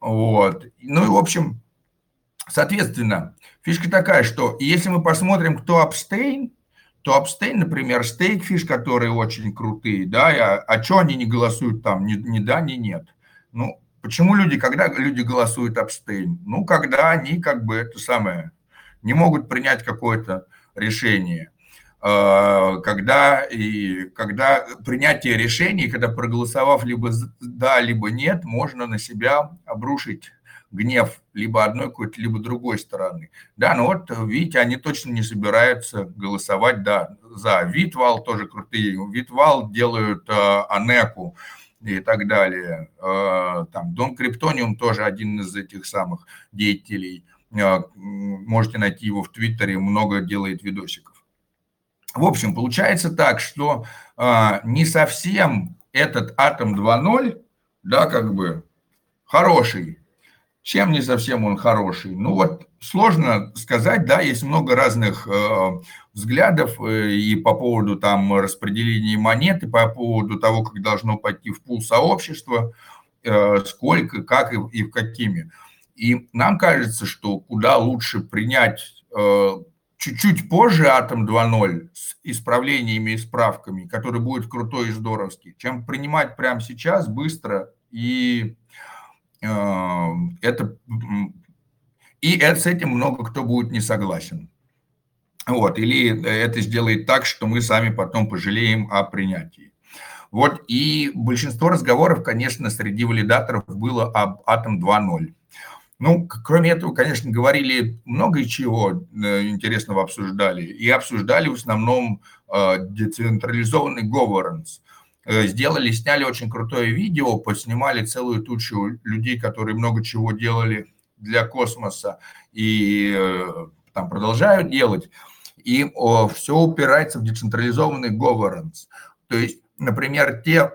Speaker 4: Вот. Ну и, в общем, соответственно, фишка такая, что если мы посмотрим, кто абстейн, то абстейн, например, стейкфиш, которые очень крутые, да, а, а что они не голосуют там, ни, ни да, ни нет? Ну, почему люди, когда люди голосуют абстейн? Ну, когда они как бы это самое, не могут принять какое-то решение. А, когда, и, когда принятие решений, когда проголосовав либо да, либо нет, можно на себя обрушить гнев либо одной какой-то, либо другой стороны. Да, ну вот, видите, они точно не собираются голосовать да, за Витвал, тоже крутые. Витвал делают э, Анеку и так далее. Э, там Дон Криптониум тоже один из этих самых деятелей. Э, можете найти его в Твиттере, много делает видосиков. В общем, получается так, что э, не совсем этот Атом 2.0, да, как бы хороший, чем не совсем он хороший? Ну вот сложно сказать, да, есть много разных взглядов э, и по поводу там распределения монет, и по поводу того, как должно пойти в пул сообщества, э, сколько, как и, и в какими. И нам кажется, что куда лучше принять э, чуть-чуть позже Атом 2.0 с исправлениями и справками, который будет крутой и здоровский, чем принимать прямо сейчас быстро и это, и с этим много кто будет не согласен. Вот, или это сделает так, что мы сами потом пожалеем о принятии. Вот, и большинство разговоров, конечно, среди валидаторов было об Атом 2.0. Ну, кроме этого, конечно, говорили много чего э, интересного обсуждали. И обсуждали в основном э, децентрализованный governance. Э, сделали, сняли очень крутое видео, поснимали целую тучу людей, которые много чего делали для космоса и э, там продолжают делать. И о, все упирается в децентрализованный governance. То есть, например, те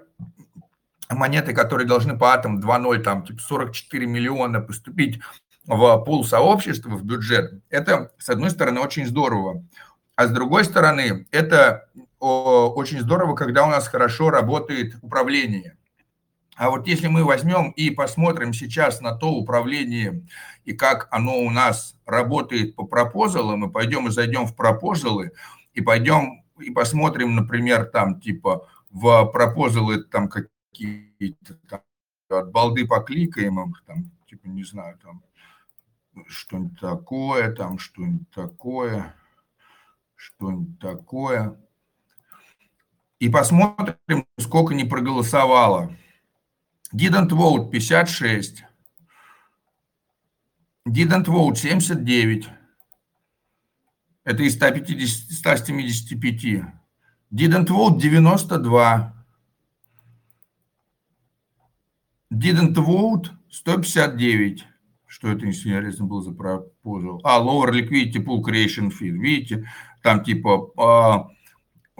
Speaker 4: монеты, которые должны по атом 2.0, там типа 44 миллиона поступить в пул сообщества, в бюджет, это, с одной стороны, очень здорово. А с другой стороны, это очень здорово, когда у нас хорошо работает управление. А вот если мы возьмем и посмотрим сейчас на то управление и как оно у нас работает по пропозалам, и пойдем и зайдем в пропозалы, и пойдем и посмотрим, например, там типа в пропозалы там какие-то там, от балды покликаем их, там, типа, не знаю, там что-нибудь такое, там что-нибудь такое, что-нибудь такое и посмотрим, сколько не проголосовало. Didn't vote 56. Didn't vote 79. Это из 150, 175. Didn't vote 92. Didn't vote 159. Что это интересно было за пропозал? А, lower liquidity pool creation fee. Видите, там типа а,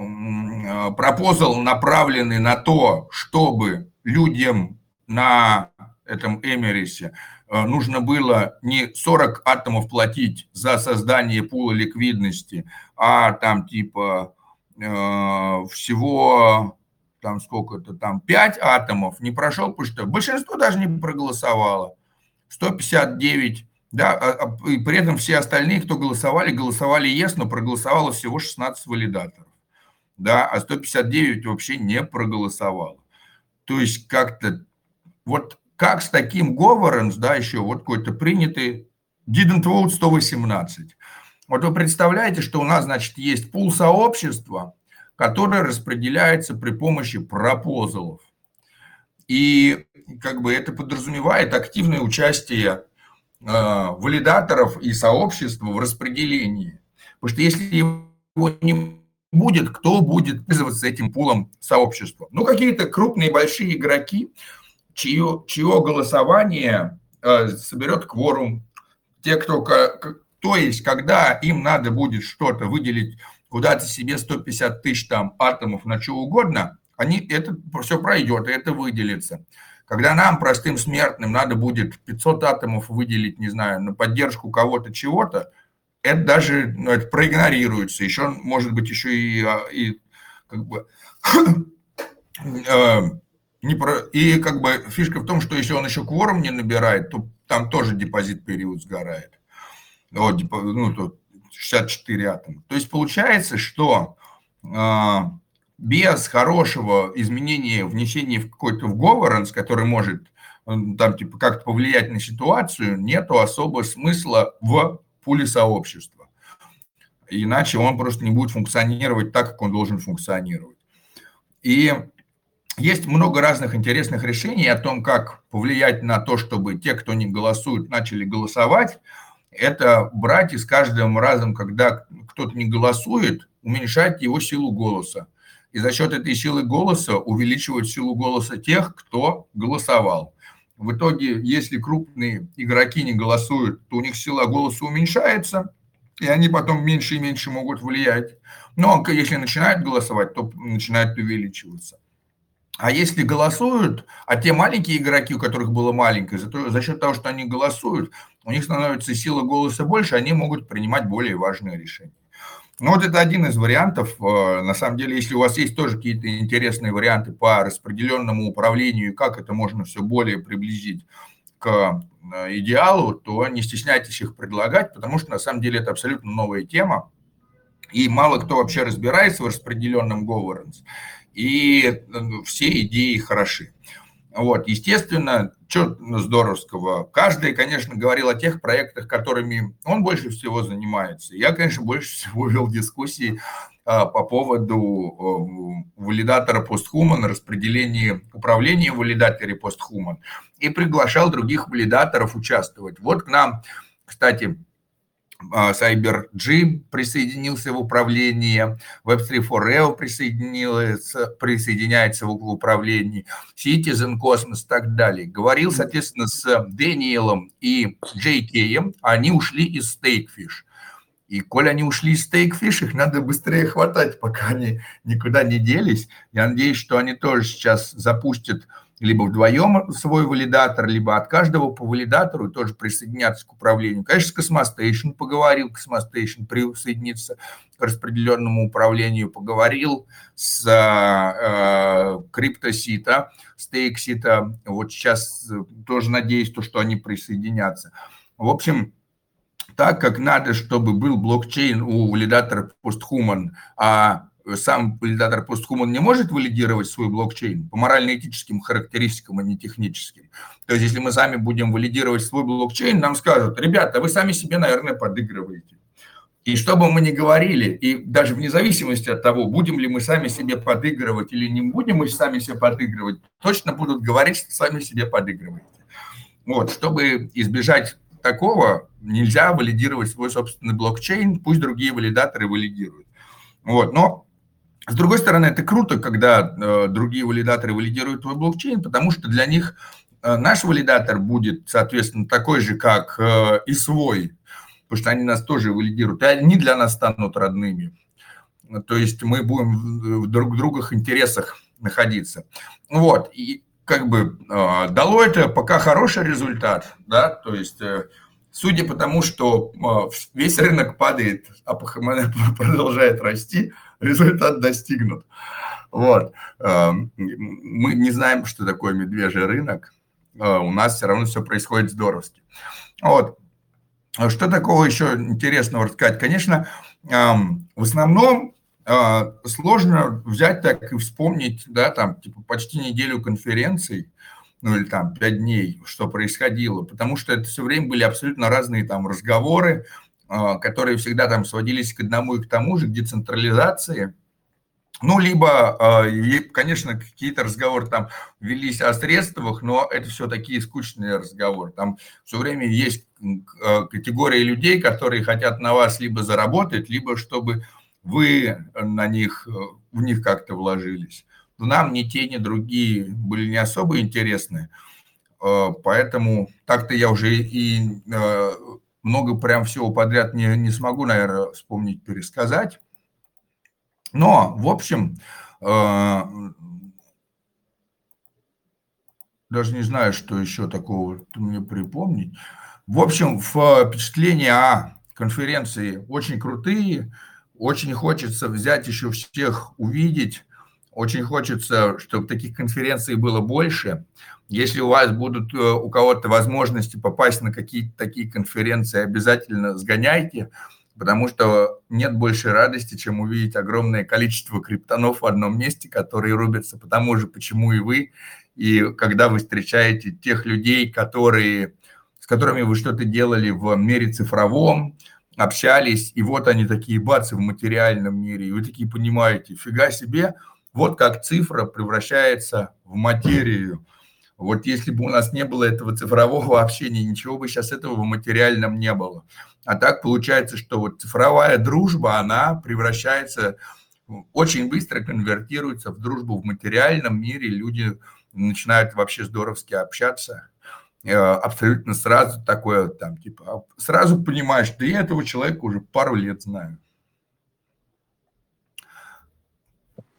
Speaker 4: Э, пропозал, направленный на то, чтобы людям на этом Эмерисе э, нужно было не 40 атомов платить за создание пула ликвидности, а там типа э, всего там сколько-то там, 5 атомов не прошел, потому что большинство даже не проголосовало. 159, да, а, а, и при этом все остальные, кто голосовали, голосовали yes, но проголосовало всего 16 валидаторов, да, а 159 вообще не проголосовало. То есть как-то, вот как с таким governance, да, еще вот какой-то принятый, didn't vote 118. Вот вы представляете, что у нас, значит, есть пул сообщества, которое распределяется при помощи пропозалов. И как бы это подразумевает активное участие э, валидаторов и сообщества в распределении. Потому что если его не будет, кто будет пользоваться этим пулом сообщества? Ну, какие-то крупные большие игроки, чье, чье голосование э, соберет кворум. Те, кто то есть, когда им надо будет что-то выделить, куда-то себе 150 тысяч там атомов на что угодно, они, это все пройдет, это выделится. Когда нам, простым смертным, надо будет 500 атомов выделить, не знаю, на поддержку кого-то чего-то, это даже ну, это проигнорируется. Еще, может быть, еще и, а, и как бы э, не про, и как бы фишка в том, что если он еще кворум не набирает, то там тоже депозит период сгорает о, ну, тут 64 атома. То есть получается, что э, без хорошего изменения, внесения в какой-то в governance, который может э, там типа как-то повлиять на ситуацию, нету особого смысла в пуле сообщества. Иначе он просто не будет функционировать так, как он должен функционировать. И есть много разных интересных решений о том, как повлиять на то, чтобы те, кто не голосуют, начали голосовать это брать и с каждым разом, когда кто-то не голосует, уменьшать его силу голоса. И за счет этой силы голоса увеличивать силу голоса тех, кто голосовал. В итоге, если крупные игроки не голосуют, то у них сила голоса уменьшается, и они потом меньше и меньше могут влиять. Но если начинают голосовать, то начинает увеличиваться. А если голосуют, а те маленькие игроки, у которых было маленькое, за, то, за счет того, что они голосуют, у них становится сила голоса больше, они могут принимать более важные решения. Ну вот это один из вариантов. Э, на самом деле, если у вас есть тоже какие-то интересные варианты по распределенному управлению, как это можно все более приблизить к э, идеалу, то не стесняйтесь их предлагать, потому что на самом деле это абсолютно новая тема. И мало кто вообще разбирается в распределенном governance. И все идеи хороши. Вот, естественно, что здоровского. Каждый, конечно, говорил о тех проектах, которыми он больше всего занимается. Я, конечно, больше всего вел дискуссии а, по поводу валидатора постхуман, распределения управления валидаторе постхуман и приглашал других валидаторов участвовать. Вот к нам, кстати, CyberG присоединился в управление, Web3 for Real присоединился, присоединяется в управлении, Citizen Cosmos и так далее. Говорил, соответственно, с Дэниелом и Кеем, они ушли из Stakefish. И коль они ушли из Stakefish, их надо быстрее хватать, пока они никуда не делись. Я надеюсь, что они тоже сейчас запустят либо вдвоем свой валидатор, либо от каждого по валидатору тоже присоединяться к управлению. Конечно, с Cosmostation поговорил, Cosmostation присоединиться к распределенному управлению, поговорил с э, криптосита, стейксита, вот сейчас э, тоже надеюсь, то, что они присоединятся. В общем, так как надо, чтобы был блокчейн у валидатора PostHuman, а сам валидатор PostHuman не может валидировать свой блокчейн по морально-этическим характеристикам, а не техническим. То есть, если мы сами будем валидировать свой блокчейн, нам скажут, ребята, вы сами себе, наверное, подыгрываете. И что бы мы ни говорили, и даже вне зависимости от того, будем ли мы сами себе подыгрывать или не будем мы сами себе подыгрывать, точно будут говорить, что сами себе подыгрываете. Вот, чтобы избежать такого, нельзя валидировать свой собственный блокчейн, пусть другие валидаторы валидируют. Вот, но с другой стороны, это круто, когда э, другие валидаторы валидируют твой блокчейн, потому что для них э, наш валидатор будет, соответственно, такой же, как э, и свой, потому что они нас тоже валидируют, и они для нас станут родными. То есть мы будем в друг других интересах находиться. Вот, и как бы э, дало это пока хороший результат, да, то есть э, судя по тому, что э, весь рынок падает, а продолжает расти, результат достигнут. Вот. Э, мы не знаем, что такое медвежий рынок. Э, у нас все равно все происходит здоровски. Вот. Что такого еще интересного рассказать? Конечно, в основном сложно взять так и вспомнить, да, там, типа, почти неделю конференций, ну или там пять дней, что происходило, потому что это все время были абсолютно разные там разговоры, а, которые всегда там сводились к одному и к тому же, к децентрализации. Ну, либо, а, конечно, какие-то разговоры там велись о средствах, но это все такие скучные разговоры. Там все время есть а, категория людей, которые хотят на вас либо заработать, либо чтобы вы на них, в них как-то вложились нам ни те, ни другие были не особо интересны, э, поэтому так-то я уже и э, много прям всего подряд не, не смогу, наверное, вспомнить, пересказать. Но, в общем, э, даже не знаю, что еще такого мне припомнить. В общем, впечатления о конференции очень крутые, очень хочется взять еще всех увидеть, очень хочется, чтобы таких конференций было больше. Если у вас будут э, у кого-то возможности попасть на какие-то такие конференции, обязательно сгоняйте, потому что нет больше радости, чем увидеть огромное количество криптонов в одном месте, которые рубятся по тому же, почему и вы. И когда вы встречаете тех людей, которые, с которыми вы что-то делали в мире цифровом, общались, и вот они такие бацы в материальном мире, и вы такие понимаете, фига себе – вот как цифра превращается в материю. Вот если бы у нас не было этого цифрового общения, ничего бы сейчас этого в материальном не было. А так получается, что вот цифровая дружба, она превращается, очень быстро конвертируется в дружбу в материальном мире. Люди начинают вообще здоровски общаться э, абсолютно сразу такое там, типа, сразу понимаешь, да я этого человека уже пару лет знаю.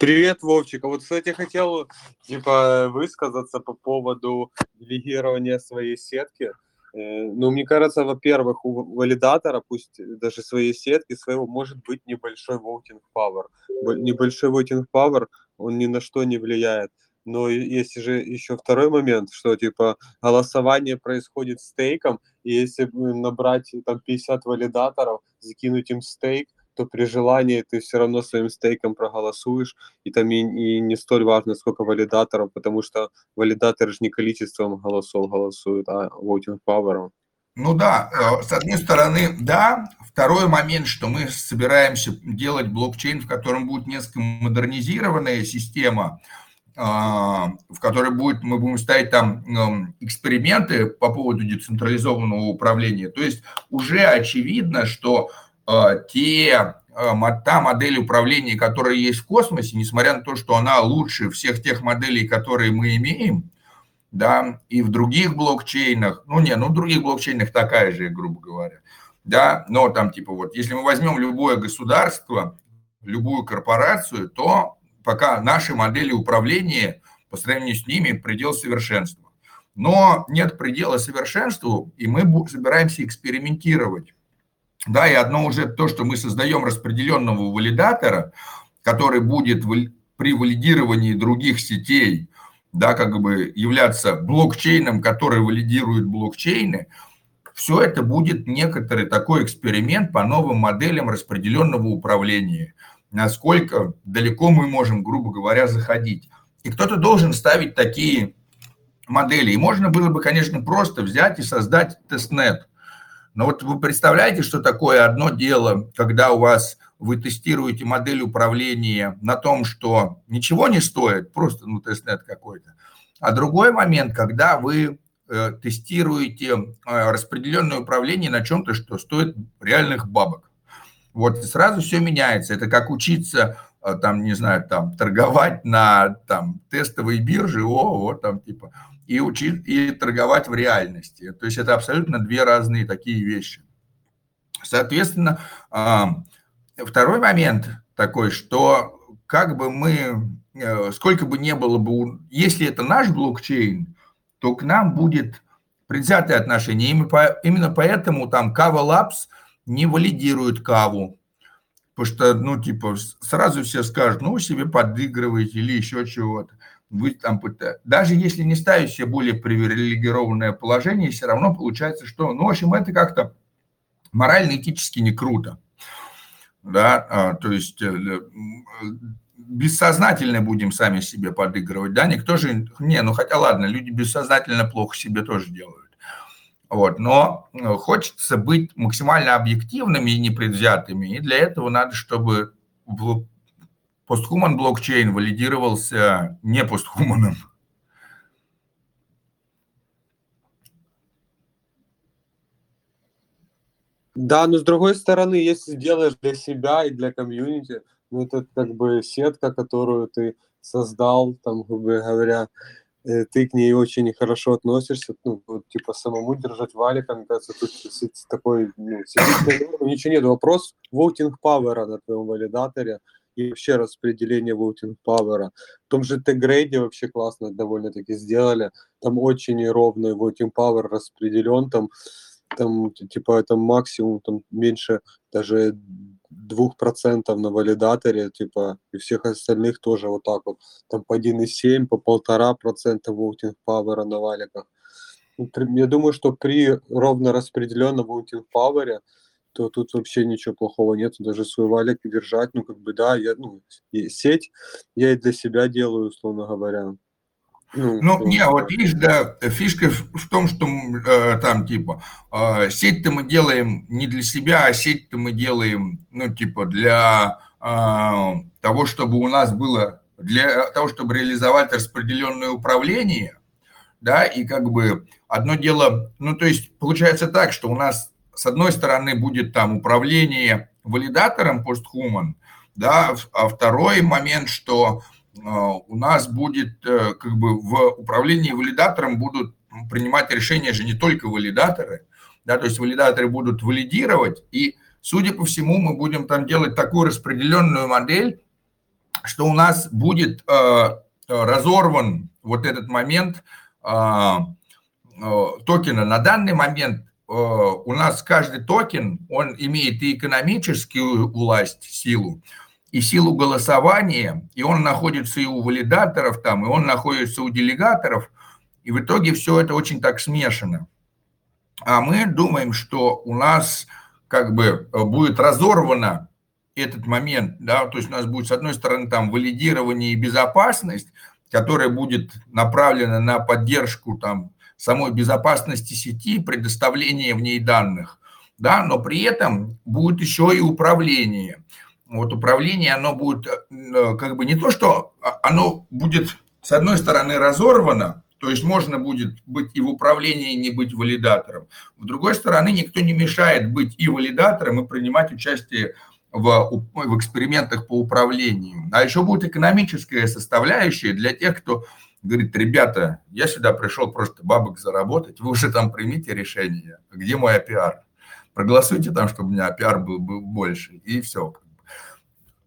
Speaker 8: Привет, Вовчик. А вот, кстати, хотел типа высказаться по поводу делегирования своей сетки. Э, ну, мне кажется, во-первых, у валидатора, пусть даже своей сетки, своего может быть небольшой voting power. Небольшой voting power, он ни на что не влияет. Но есть же еще второй момент, что типа голосование происходит стейком, и если набрать там 50 валидаторов, закинуть им стейк, то при желании ты все равно своим стейком проголосуешь, и там и, и не столь важно, сколько валидаторов, потому что валидаторы же не количеством голосов голосуют, а voting power.
Speaker 4: Ну да, э, с одной стороны, да. Второй момент, что мы собираемся делать блокчейн, в котором будет несколько модернизированная система, а, в которой будет, мы будем ставить там эм, эксперименты по поводу децентрализованного управления. То есть уже очевидно, что те, э, та модель управления, которая есть в космосе, несмотря на то, что она лучше всех тех моделей, которые мы имеем, да, и в других блокчейнах, ну не, ну в других блокчейнах такая же, грубо говоря, да, но там типа вот, если мы возьмем любое государство, любую корпорацию, то пока наши модели управления по сравнению с ними предел совершенства. Но нет предела совершенству, и мы собираемся экспериментировать да, и одно уже то, что мы создаем распределенного валидатора, который будет при валидировании других сетей, да, как бы являться блокчейном, который валидирует блокчейны, все это будет некоторый такой эксперимент по новым моделям распределенного управления. Насколько далеко мы можем, грубо говоря, заходить. И кто-то должен ставить такие модели. И можно было бы, конечно, просто взять и создать testnet – но вот вы представляете, что такое одно дело, когда у вас вы тестируете модель управления на том, что ничего не стоит, просто ну, testnet какой-то. А другой момент, когда вы э, тестируете э, распределенное управление на чем-то, что стоит реальных бабок. Вот сразу все меняется. Это как учиться, там, не знаю, там, торговать на там, тестовой бирже, о, вот там, типа, и, учить, и торговать в реальности. То есть это абсолютно две разные такие вещи. Соответственно, а, второй момент такой, что как бы мы, э, сколько бы не было бы, если это наш блокчейн, то к нам будет предвзятое отношение. Именно поэтому там Kava Labs не валидирует Каву. Потому что, ну, типа, сразу все скажут, ну, вы себе подыгрываете или еще чего-то. Вы там пыта- Даже если не ставить себе более привилегированное положение, все равно получается, что, ну, в общем, это как-то морально-этически не круто. Да, а, то есть э, бессознательно будем сами себе подыгрывать, да, никто же, не, ну хотя ладно, люди бессознательно плохо себе тоже делают. Вот, но э, хочется быть максимально объективными и непредвзятыми, и для этого надо, чтобы постхуман блокчейн валидировался не постхуманом.
Speaker 8: Да, но с другой стороны, если делаешь для себя и для комьюнити, ну это как бы сетка, которую ты создал, там, грубо говоря, ты к ней очень хорошо относишься, ну, вот, типа, самому держать валика, мне кажется, тут такой, ну, ничего нет. Вопрос voting power на твоем валидаторе и вообще распределение voting power. В том же T-грейде вообще классно довольно-таки сделали. Там очень ровный voting power распределен, там там, типа, это максимум, там, меньше даже двух процентов на валидаторе, типа, и всех остальных тоже вот так вот, там по 1,7, по полтора процента voting power на валиках. Ну, я думаю, что при ровно распределенном voting power, то тут вообще ничего плохого нет, даже свой валик держать, ну, как бы, да, я, ну, сеть я и для себя делаю, условно говоря.
Speaker 4: Ну, ну не, вот видишь, да, фишка в том, что э, там, типа, э, сеть-то мы делаем не для себя, а сеть-то мы делаем, ну, типа, для э, того, чтобы у нас было, для того, чтобы реализовать распределенное управление, да, и как бы одно дело, ну, то есть получается так, что у нас с одной стороны будет там управление валидатором постхуман, да, а второй момент, что у нас будет э, как бы в управлении валидатором будут принимать решения же не только валидаторы, да, то есть валидаторы будут валидировать, и, судя по всему, мы будем там делать такую распределенную модель, что у нас будет э, разорван вот этот момент э, э, токена. На данный момент э, у нас каждый токен, он имеет и экономическую власть, силу, и силу голосования, и он находится и у валидаторов там, и он находится у делегаторов, и в итоге все это очень так смешано. А мы думаем, что у нас как бы э, будет разорвано этот момент, да, то есть у нас будет, с одной стороны, там валидирование и безопасность, которая будет направлена на поддержку там самой безопасности сети, предоставление в ней данных, да, но при этом будет еще и управление – вот управление, оно будет э, как бы не то, что а, оно будет, с одной стороны, разорвано, то есть можно будет быть и в управлении, и не быть валидатором. С другой стороны, никто не мешает быть и валидатором, и принимать участие в, в экспериментах по управлению. А еще будет экономическая составляющая для тех, кто говорит, ребята, я сюда пришел просто бабок заработать, вы уже там примите решение, где мой APR? Проголосуйте там, чтобы у меня APR был, был больше, и все.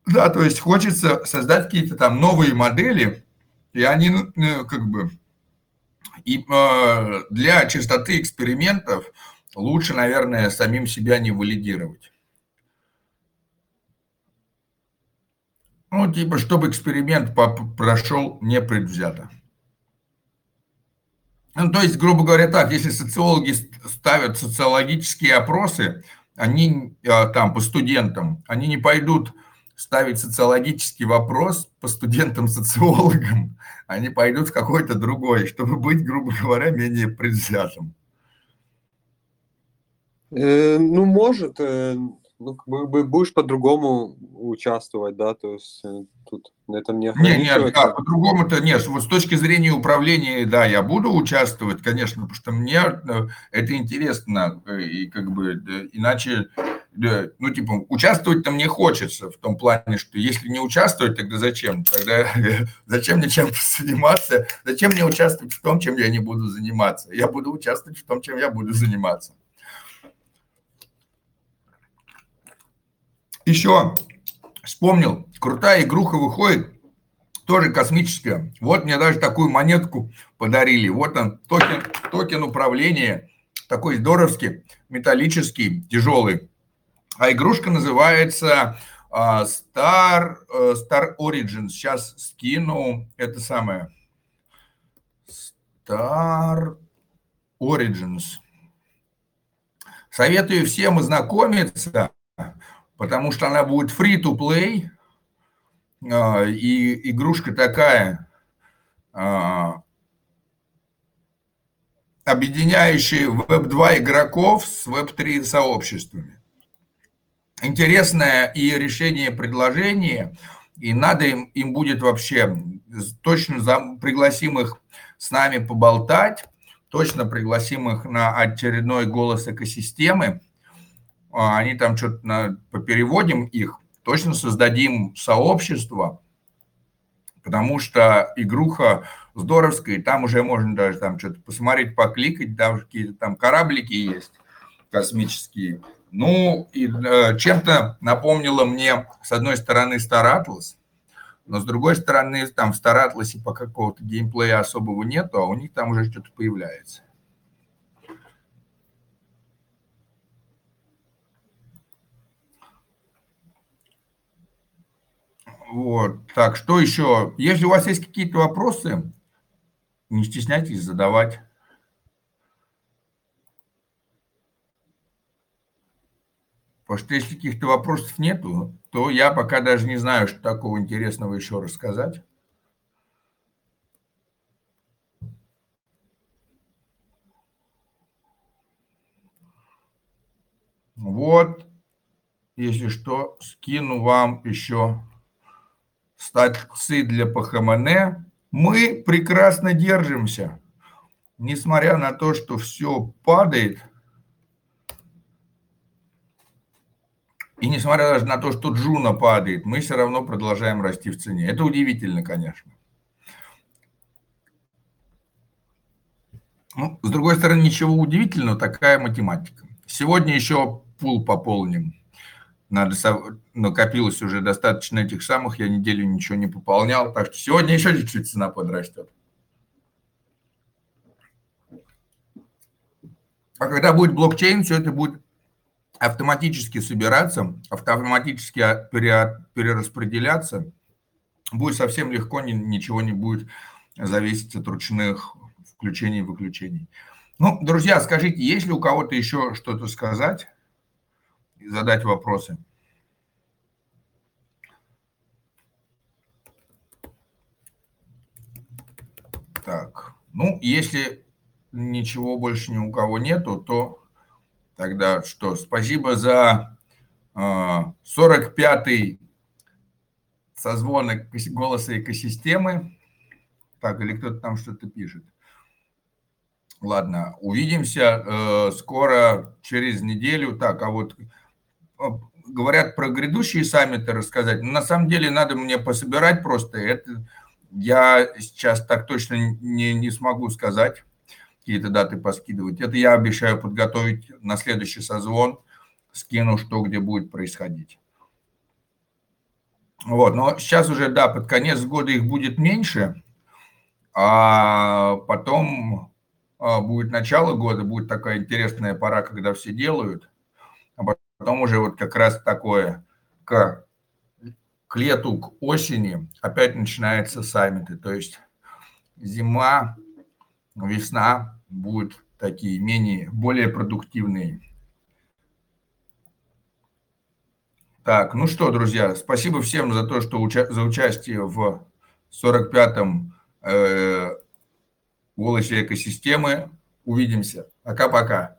Speaker 4: Да, то есть хочется создать какие-то там новые модели, и они, ну, ну, как бы, и э, для чистоты экспериментов лучше, наверное, самим себя не валидировать. Ну, типа, чтобы эксперимент прошел непредвзято. Ну, то есть, грубо говоря, так, если социологи ставят социологические опросы, они э, там по студентам, они не пойдут ставить социологический вопрос по студентам-социологам, они пойдут в какой-то другой, чтобы быть, грубо говоря, менее предвзятым.
Speaker 8: Э, ну, может, э, ну, будешь по-другому участвовать, да, то есть э, тут на этом не
Speaker 4: Не, нет, да, по-другому-то нет. Вот с точки зрения управления, да, я буду участвовать, конечно, потому что мне э, это интересно, и как бы иначе ну, типа, участвовать-то мне хочется в том плане, что если не участвовать, тогда зачем? Тогда зачем мне чем-то заниматься? Зачем мне участвовать в том, чем я не буду заниматься? Я буду участвовать в том, чем я буду заниматься. Еще вспомнил, крутая игруха выходит, тоже космическая. Вот мне даже такую монетку подарили. Вот он, токен, токен управления, такой здоровский, металлический, тяжелый. А игрушка называется А, Star, э, Star Origins, сейчас скину это самое. Star Origins. Советую всем ознакомиться, потому что она будет free-to-play, а, и игрушка такая, а, объединяющая Web2 игроков с Web3 сообществами. Интересное и решение предложения, и надо им, им будет вообще точно за, пригласим их с нами поболтать, точно пригласим их на очередной голос экосистемы, а, они там что-то попереводим их, точно создадим сообщество, потому что игруха здоровская, и там уже можно даже там что-то посмотреть, покликать, там какие-то там кораблики есть космические. Ну, и э, чем-то напомнило мне, с одной стороны, Star Atlas, но с другой стороны, там в Star Atlas пока какого-то геймплея особого нету, а у них там уже что-то появляется. Вот. Так, что еще? Если у вас есть какие-то вопросы, не стесняйтесь задавать. Потому что если каких-то вопросов нету, то я пока даже не знаю, что такого интересного еще рассказать. Вот, если что, скину вам еще статьи для ПХМН. Мы прекрасно держимся, несмотря на то, что все падает – И несмотря даже на то, что Джуна падает, мы все равно продолжаем расти в цене. Это удивительно, конечно. Ну, с другой стороны, ничего удивительного, такая математика. Сегодня еще пул пополним. Надо, накопилось уже достаточно этих самых, я неделю ничего не пополнял, так что сегодня еще чуть-чуть цена подрастет. А когда будет блокчейн, все это будет автоматически собираться, автоматически перераспределяться, будет совсем легко, ничего не будет зависеть от ручных включений и выключений. Ну, друзья, скажите, есть ли у кого-то еще что-то сказать, задать вопросы? Так, ну, если ничего больше ни у кого нету, то Тогда что, спасибо за 45-й а, созвон голоса экосистемы. Так, или кто-то там что-то пишет. Ладно, увидимся э, скоро, через неделю. Так, а вот а, говорят про грядущие саммиты рассказать. Но на самом деле надо мне пособирать просто. Это я сейчас так точно не, не смогу сказать какие-то даты поскидывать. Это я обещаю подготовить на следующий созвон, скину, что где будет происходить. Вот, но сейчас уже, да, под конец года их будет меньше, а потом а, будет начало года, будет такая интересная пора, когда все делают, а потом уже вот как раз такое к, к лету, к осени опять начинаются саммиты, то есть зима, весна, будут такие менее, более продуктивные. Так, ну что, друзья, спасибо всем за то, что уча за участие в 45-м э, голосе экосистемы. Увидимся. Пока-пока.